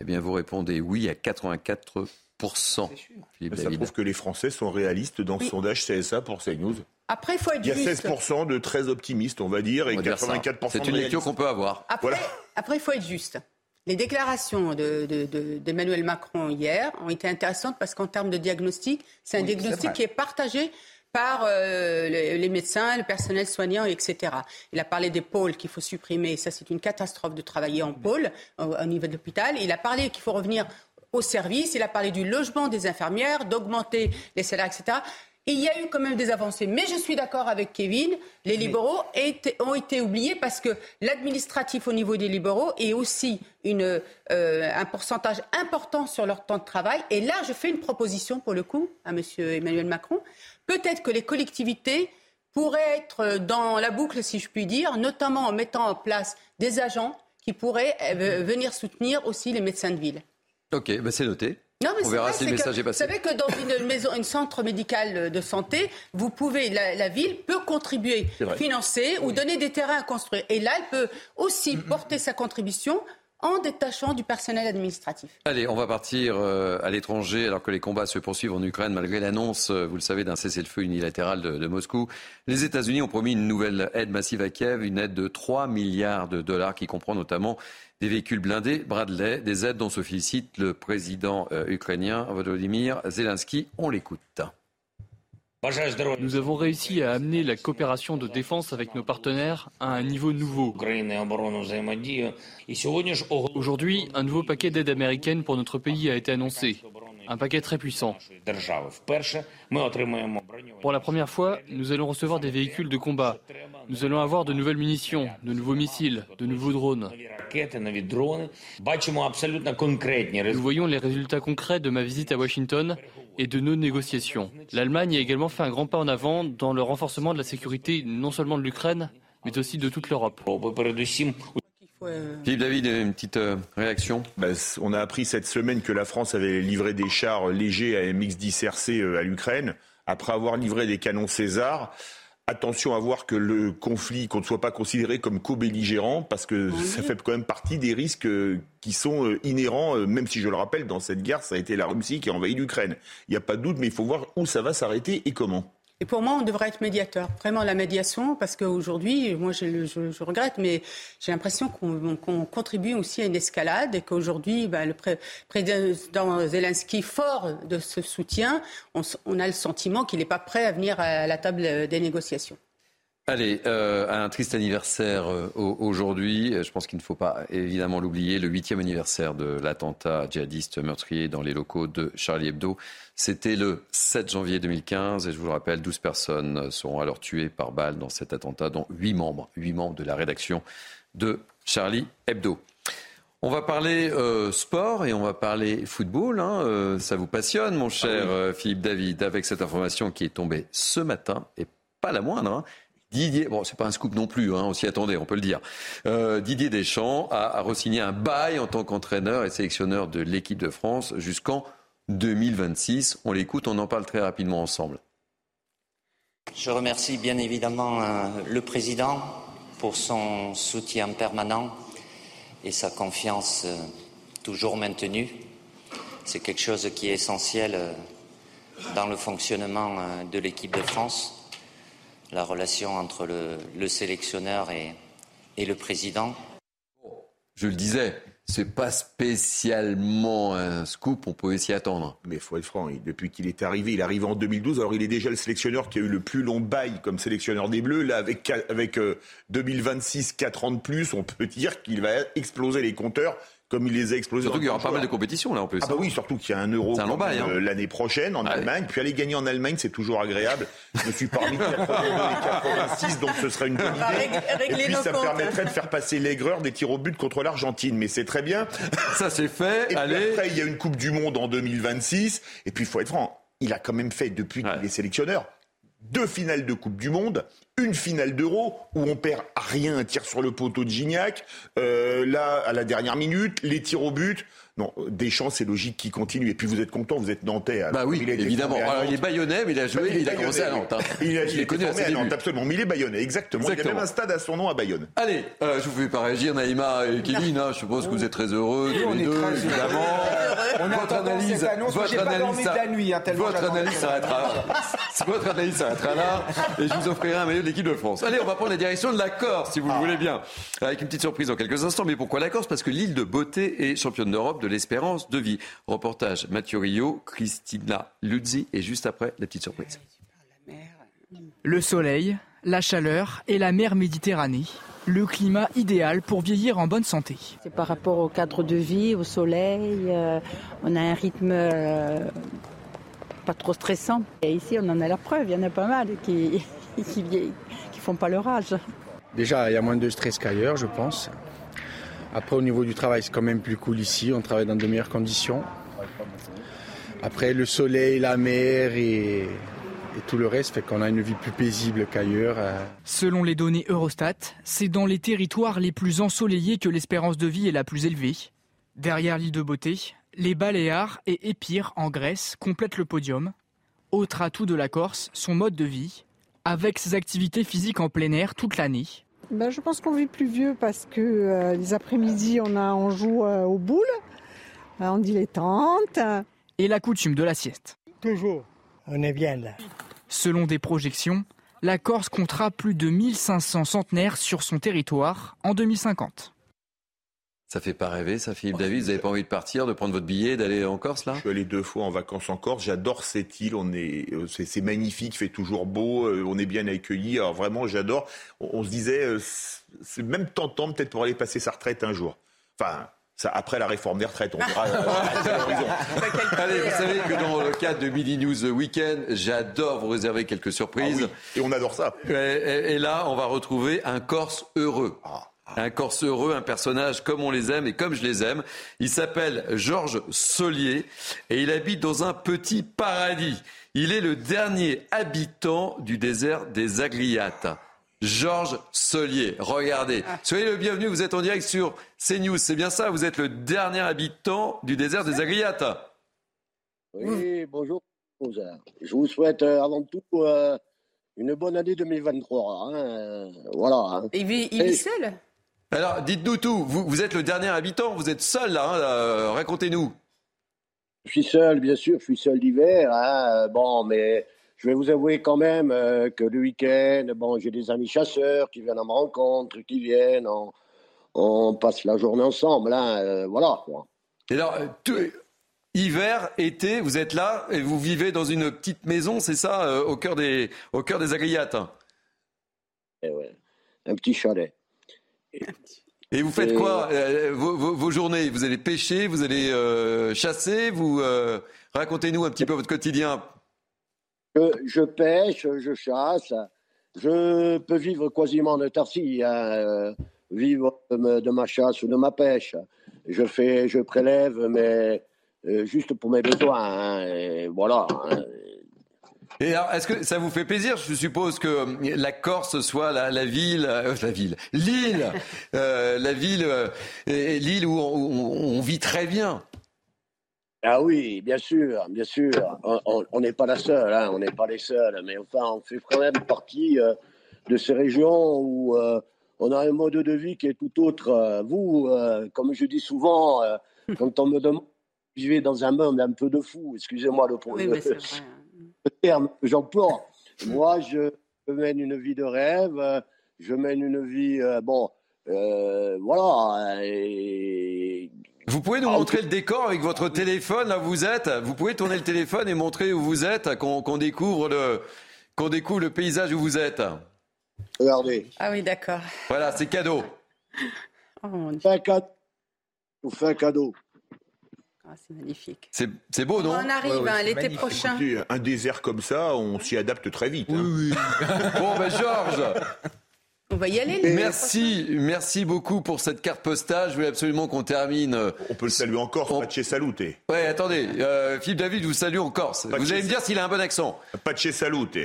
Eh bien, vous répondez oui à 84 ça prouve que les Français sont réalistes dans ce sondage CSA pour CNews. Après, il faut être Il y a 16% de très optimistes, on va dire, et 84% C'est une lecture qu'on peut avoir. Après, après, il faut être juste. Les déclarations d'Emmanuel de, de, Macron hier ont été intéressantes parce qu'en termes de diagnostic, c'est un diagnostic qui est partagé par euh, les, médecins, le personnel soignant, etc. Il a parlé des pôles qu'il faut supprimer. Ça, c'est une catastrophe de travailler en pôle au, niveau de l'hôpital. Il a parlé qu'il faut revenir au service. Il a parlé du logement des infirmières, d'augmenter les salaires, etc. il y a eu quand même des avancées. Mais je suis d'accord avec Kevin, les libéraux ont été oubliés parce que l'administratif au niveau des libéraux est aussi une, euh, un pourcentage important sur leur temps de travail. Et là, je fais une proposition pour le coup à M. Emmanuel Macron peut-être que les collectivités pourraient être dans la boucle, si je puis dire, notamment en mettant en place des agents qui pourraient euh, venir soutenir aussi les médecins de ville. Ok, bah, c'est noté. On verra si le message est passé. Vous savez que dans une maison, un centre médical de santé, vous pouvez, la, ville peut contribuer, financer ou donner des terrains à construire. Et là, elle peut aussi porter sa contribution en détachant du personnel administratif. Allez, on va partir euh, à l'étranger alors que les combats se poursuivent en Ukraine malgré l'annonce, euh, vous le savez, d'un cessez-le-feu unilatéral de, Moscou. Les États-Unis ont promis une nouvelle aide massive à Kiev, une aide de 3 milliards de dollars qui comprend notamment des véhicules blindés Bradley, des aides dont se félicite le président euh, ukrainien Volodymyr Zelensky. On l'écoute. Nous avons réussi à amener la coopération de défense avec nos partenaires à un niveau nouveau. Aujourd'hui, un nouveau paquet d'aide américaine pour notre pays a été annoncé. Un paquet très puissant. Pour la première fois, nous allons recevoir des véhicules de combat. Nous allons avoir de nouvelles munitions, de nouveaux missiles, de nouveaux drones. Nous voyons les résultats concrets de ma visite à Washington et de nos négociations. L'Allemagne a également fait un grand pas en avant dans le renforcement de la sécurité non seulement de l'Ukraine, mais aussi de toute l'Europe. Philippe David, une petite euh, réaction? Ben, On a appris cette semaine que la France avait livré des chars légers à MX-10 RC euh, à l'Ukraine, après avoir livré des canons César attention à voir que le conflit, qu'on ne soit pas considéré comme co-belligérant, parce que ça fait quand même partie des risques euh, qui sont euh, inhérents, euh, même si je le rappelle, dans cette guerre, ça a été la Russie qui a envahi l'Ukraine. Il n'y a pas de doute, mais il faut voir où ça va s'arrêter et comment. Et pour moi, on devrait être médiateur. Vraiment la médiation, parce qu'aujourd'hui, moi je, regrette, mais j'ai l'impression qu'on contribue aussi à une escalade et qu'aujourd'hui, bah, le président Zelensky, fort de ce soutien, on, a le sentiment qu'il n'est pas prêt à venir à la table des négociations. Allez, euh, un triste anniversaire euh, aujourd'hui. Je pense qu'il ne faut pas évidemment l'oublier. Le huitième anniversaire de l'attentat djihadiste meurtrier dans les locaux de Charlie Hebdo. C'était le 7 janvier 2015 et je vous le rappelle, 12 personnes seront alors tuées par balle dans cet attentat, dont 8 membres, 8 membres de la rédaction de Charlie Hebdo. On va parler euh, sport et on va parler football. Hein. Euh, ça vous passionne, mon cher ah Philippe David, avec cette information qui est tombée ce matin et pas la moindre. Hein. Didier, bon, c'est pas un scoop non plus, hein, on s'y attendait, on peut le dire. Didier Deschamps a, a re-signé un bail en tant qu'entraîneur et sélectionneur de l'équipe de France jusqu'en 2026. On l'écoute, on en parle très rapidement ensemble. Je remercie bien évidemment euh, le président pour son soutien permanent et sa confiance euh, toujours maintenue. C'est quelque chose qui est essentiel euh, dans le fonctionnement de l'équipe de France, la relation entre le, sélectionneur et, et le président. Je le disais, c'est pas spécialement un scoop, on pouvait s'y attendre. Mais il faut être franc, depuis qu'il est arrivé, il est arrivé en 2012, alors il est déjà le sélectionneur qui a eu le plus long bail comme sélectionneur des Bleus. Là, avec, avec 2026, euh, 4 ans de plus, on peut dire qu'il va exploser les compteurs comme il les a explosés. Surtout qu'il y aura pas mal de compétitions là en plus. Ah bah oui, surtout qu'il y a un euro un hein. euh, l'année prochaine en Allemagne. Puis aller gagner en Allemagne, c'est toujours agréable. Je suis parmi 86, donc ce serait une bonne idée. Et puis ça permettrait de faire passer l'aigreur des tirs au but contre l'Argentine. Mais c'est très bien. Ça c'est fait. Et Allez. après, il y a une Coupe du Monde en 2026. Et puis il faut être franc, il a quand même fait depuis qu'il est sélectionneur deux finales de Coupe du Monde une finale d'euro où on perd rien, un tir sur le poteau de Gignac, euh, là, à la dernière minute, les tirs au but. Non, Deschamps, c'est logique qu'il continue. Et puis vous êtes content, vous êtes nantais. Bah oui, évidemment. Alors, il est bayonnais, mais il a joué, il, a commencé à Nantes. Hein. Il, a, il, est connu à, Nantes, absolument. Mais il est bayonnais, exactement. exactement. Il y a même un stade à son nom à Bayonne. Allez, euh, je vous fais pas réagir, Naïma et Kevin. Hein, je suppose que vous êtes très heureux, tous les deux, évidemment. On votre analyse, votre analyse, ça, la nuit, hein, votre analyse s'arrêtera. [LAUGHS] votre analyse s'arrêtera là, et je vous offrirai un maillot de l'équipe de France. Allez, on va prendre la direction de la Corse, si vous le voulez bien, avec une petite surprise dans quelques instants. Mais pourquoi la Corse? Parce que l'île de beauté est championne d'Europe de l'espérance de vie. Reportage Mathieu Rio, Christina Luzzi, et juste après la petite surprise. Le soleil, la chaleur et la mer Méditerranée. Le climat idéal pour vieillir en bonne santé. C'est par rapport au cadre de vie, au soleil. euh, on a un rythme euh, pas trop stressant. Et ici, on en a la preuve. Il y en a pas mal qui [LAUGHS] qui, font pas leur âge. Déjà, il y a moins de stress qu'ailleurs, je pense. Après, au niveau du travail, c'est quand même plus cool ici. On travaille dans de meilleures conditions. Après, le soleil, la mer et, tout le reste fait qu'on a une vie plus paisible qu'ailleurs. euh. Selon les données Eurostat, c'est dans les territoires les plus ensoleillés que l'espérance de vie est la plus élevée. Derrière l'île de Beauté, les Baléares et Épire en Grèce complètent le podium. Autre atout de la Corse, son mode de vie, avec ses activités physiques en plein air toute l'année. Ben, je pense qu'on vit plus vieux parce que euh, les après-midi, on, a, on joue euh, aux boules, euh, on dilettante. Et la coutume de la sieste. Toujours, on est bien là. Selon des projections, la Corse comptera plus de 1500 centenaires sur son territoire en 2050. Ça fait pas rêver, ça, Philippe David Vous n'avez pas envie de partir, de prendre votre billet, d'aller en Corse, là? Je suis allé deux fois en vacances en Corse. J'adore cette île. On est, euh, c'est, c'est magnifique, il fait toujours beau. euh, On est bien accueillis. Alors vraiment, j'adore. On, on se disait, euh, c'est- même tentant peut-être pour aller passer sa retraite un jour. Enfin. Ça, après la réforme des retraites, on verra. [LAUGHS] [LAUGHS] Allez, vous savez que dans le cadre de Midi News Weekend, j'adore vous réserver quelques surprises. Et on adore ça. Et, et- et là, on va retrouver un Corse heureux. Ah. Un Corse heureux, un personnage comme on les aime et comme je les aime. Il s'appelle Georges Solier et il habite dans un petit paradis. Il est le dernier habitant du désert des Agriates. Georges Solier, regardez. Soyez le bienvenu, vous êtes en direct sur CNews. C'est bien ça, vous êtes le dernier habitant du désert des Agriates. Oui, bonjour. Je vous souhaite euh, avant tout euh, une bonne année 2023. hein, euh, voilà. hein. Il vit, il vit seul? Alors, dites-nous tout. Vous, vous êtes le dernier habitant, vous êtes seul là. hein, euh, Racontez-nous. Je suis seul, bien sûr, je suis seul l'hiver. hein, bon, mais je vais vous avouer quand même euh, que le week-end, bon, j'ai des amis chasseurs qui viennent à ma rencontre, qui viennent, on, on passe la journée ensemble. hein, euh, voilà. quoi. Et alors, tout- hiver, été, vous êtes là et vous vivez dans une petite maison, c'est ça, euh, au cœur des, au cœur des Agriates. Eh ouais, un petit chalet. Et vous faites quoi euh, vos, vos- vos journées? Vous allez pêcher, vous allez euh, chasser, vous euh, racontez-nous un petit peu votre quotidien. Je, je pêche, je chasse, je peux vivre quasiment de tarsi, hein, vivre de, ma chasse ou de ma pêche. Je fais, je prélève, mais juste pour mes besoins. hein, et voilà. hein. Et alors, est-ce que ça vous fait plaisir Je suppose que euh, la Corse soit la, la ville, euh, la ville, l'île, euh, la ville, euh, et- et l'île où on, vit très bien? Ah oui, bien sûr, bien sûr. On- n'est pas la seule, hein, on n'est pas les seuls, mais enfin, on fait quand même partie euh, de ces régions où euh, on a un mode de vie qui est tout autre. Vous, euh, comme je dis souvent, euh, quand on me demande, vous vivez dans un monde un peu de fou, excusez-moi le, Oui, mais c'est vrai. le terme que j'emploie. Moi, je mène une vie de rêve, euh, je mène une vie, euh, bon, euh, voilà. Et... Vous pouvez nous montrer le décor avec votre téléphone, là où vous êtes? Vous pouvez tourner le téléphone et montrer où vous êtes, qu'on découvre, le, qu'on découvre le paysage où vous êtes? Regardez. Ah oui, d'accord. Voilà, c'est cadeau. Oh, mon Dieu. Fais un cadeau. Je vous fais un cadeau. Ah, c'est magnifique. C'est c'est beau, non On arrive hein, l'été prochain. Écoutez, un désert comme ça, on s'y adapte très vite. hein. [LAUGHS] Bon, ben Georges On va y aller. l'été Merci, merci beaucoup pour cette carte postale. Je voulais absolument qu'on termine. euh, On peut le saluer en Corse, de chez Salute. Ouais, attendez, euh, Philippe David vous salue en Corse. Vous allez me dire s'il a un bon accent. Chez Salute.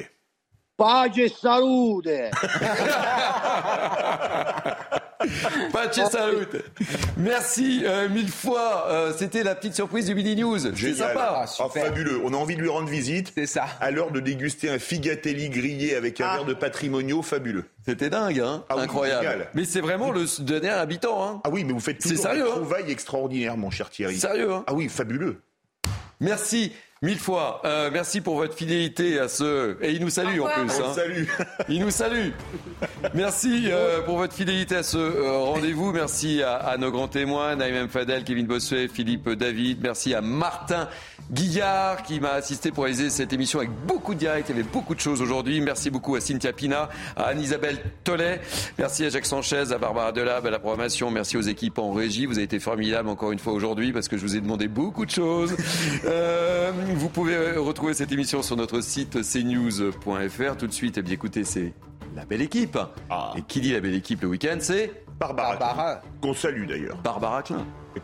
Pace salute [LAUGHS] [LAUGHS] Merci euh, mille fois. Euh, C'était la petite surprise du Mini News. C'est sympa. Ah, fabuleux. On a envie de lui rendre visite. C'est ça. À l'heure de déguster un figatelli grillé avec un Ah. verre de patrimonio fabuleux. C'était dingue, hein Ah oui, Incroyable. Mais c'est vraiment le dernier habitant, hein Ah oui, mais vous faites C'est toujours sérieux, des hein extraordinaires, mon cher Thierry. Sérieux, hein Ah oui, fabuleux. Merci mille fois. Euh, merci pour votre fidélité à ce. Et il nous salue en plus. Hein. [LAUGHS] Il nous salue. Merci euh, pour votre fidélité à ce euh, rendez-vous. Merci à, à nos grands témoins, Naïm Fadel, Kevin Bossuet, Philippe David. Merci à Martin Guillard qui m'a assisté pour réaliser cette émission avec beaucoup de directs. Il y avait beaucoup de choses aujourd'hui. Merci beaucoup à Cynthia Pina, à Anne-Isabelle Tollet. Merci à Jacques Sanchez, à Barbara Delab, à la programmation. Merci aux équipes en régie. Vous avez été formidables encore une fois aujourd'hui parce que je vous ai demandé beaucoup de choses. Euh, [LAUGHS] vous pouvez retrouver cette émission sur notre site cnews.fr. Tout de suite, eh bien, écoutez, c'est la belle équipe. Et qui dit la belle équipe le week-end, c'est Barbara. Barbara. Qu'on salue d'ailleurs. Barbara Klein. Et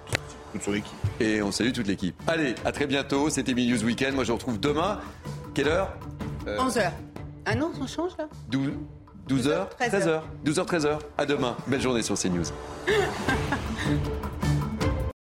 toute son équipe. Et on salue toute l'équipe. Allez, à très bientôt. C'était Mini News Weekend. Moi, je vous retrouve demain. Quelle heure? 11h. Ah non, on change là? 12, 12h 13h. 13h. 12h, 13h. À demain. Belle journée sur CNews. [LAUGHS]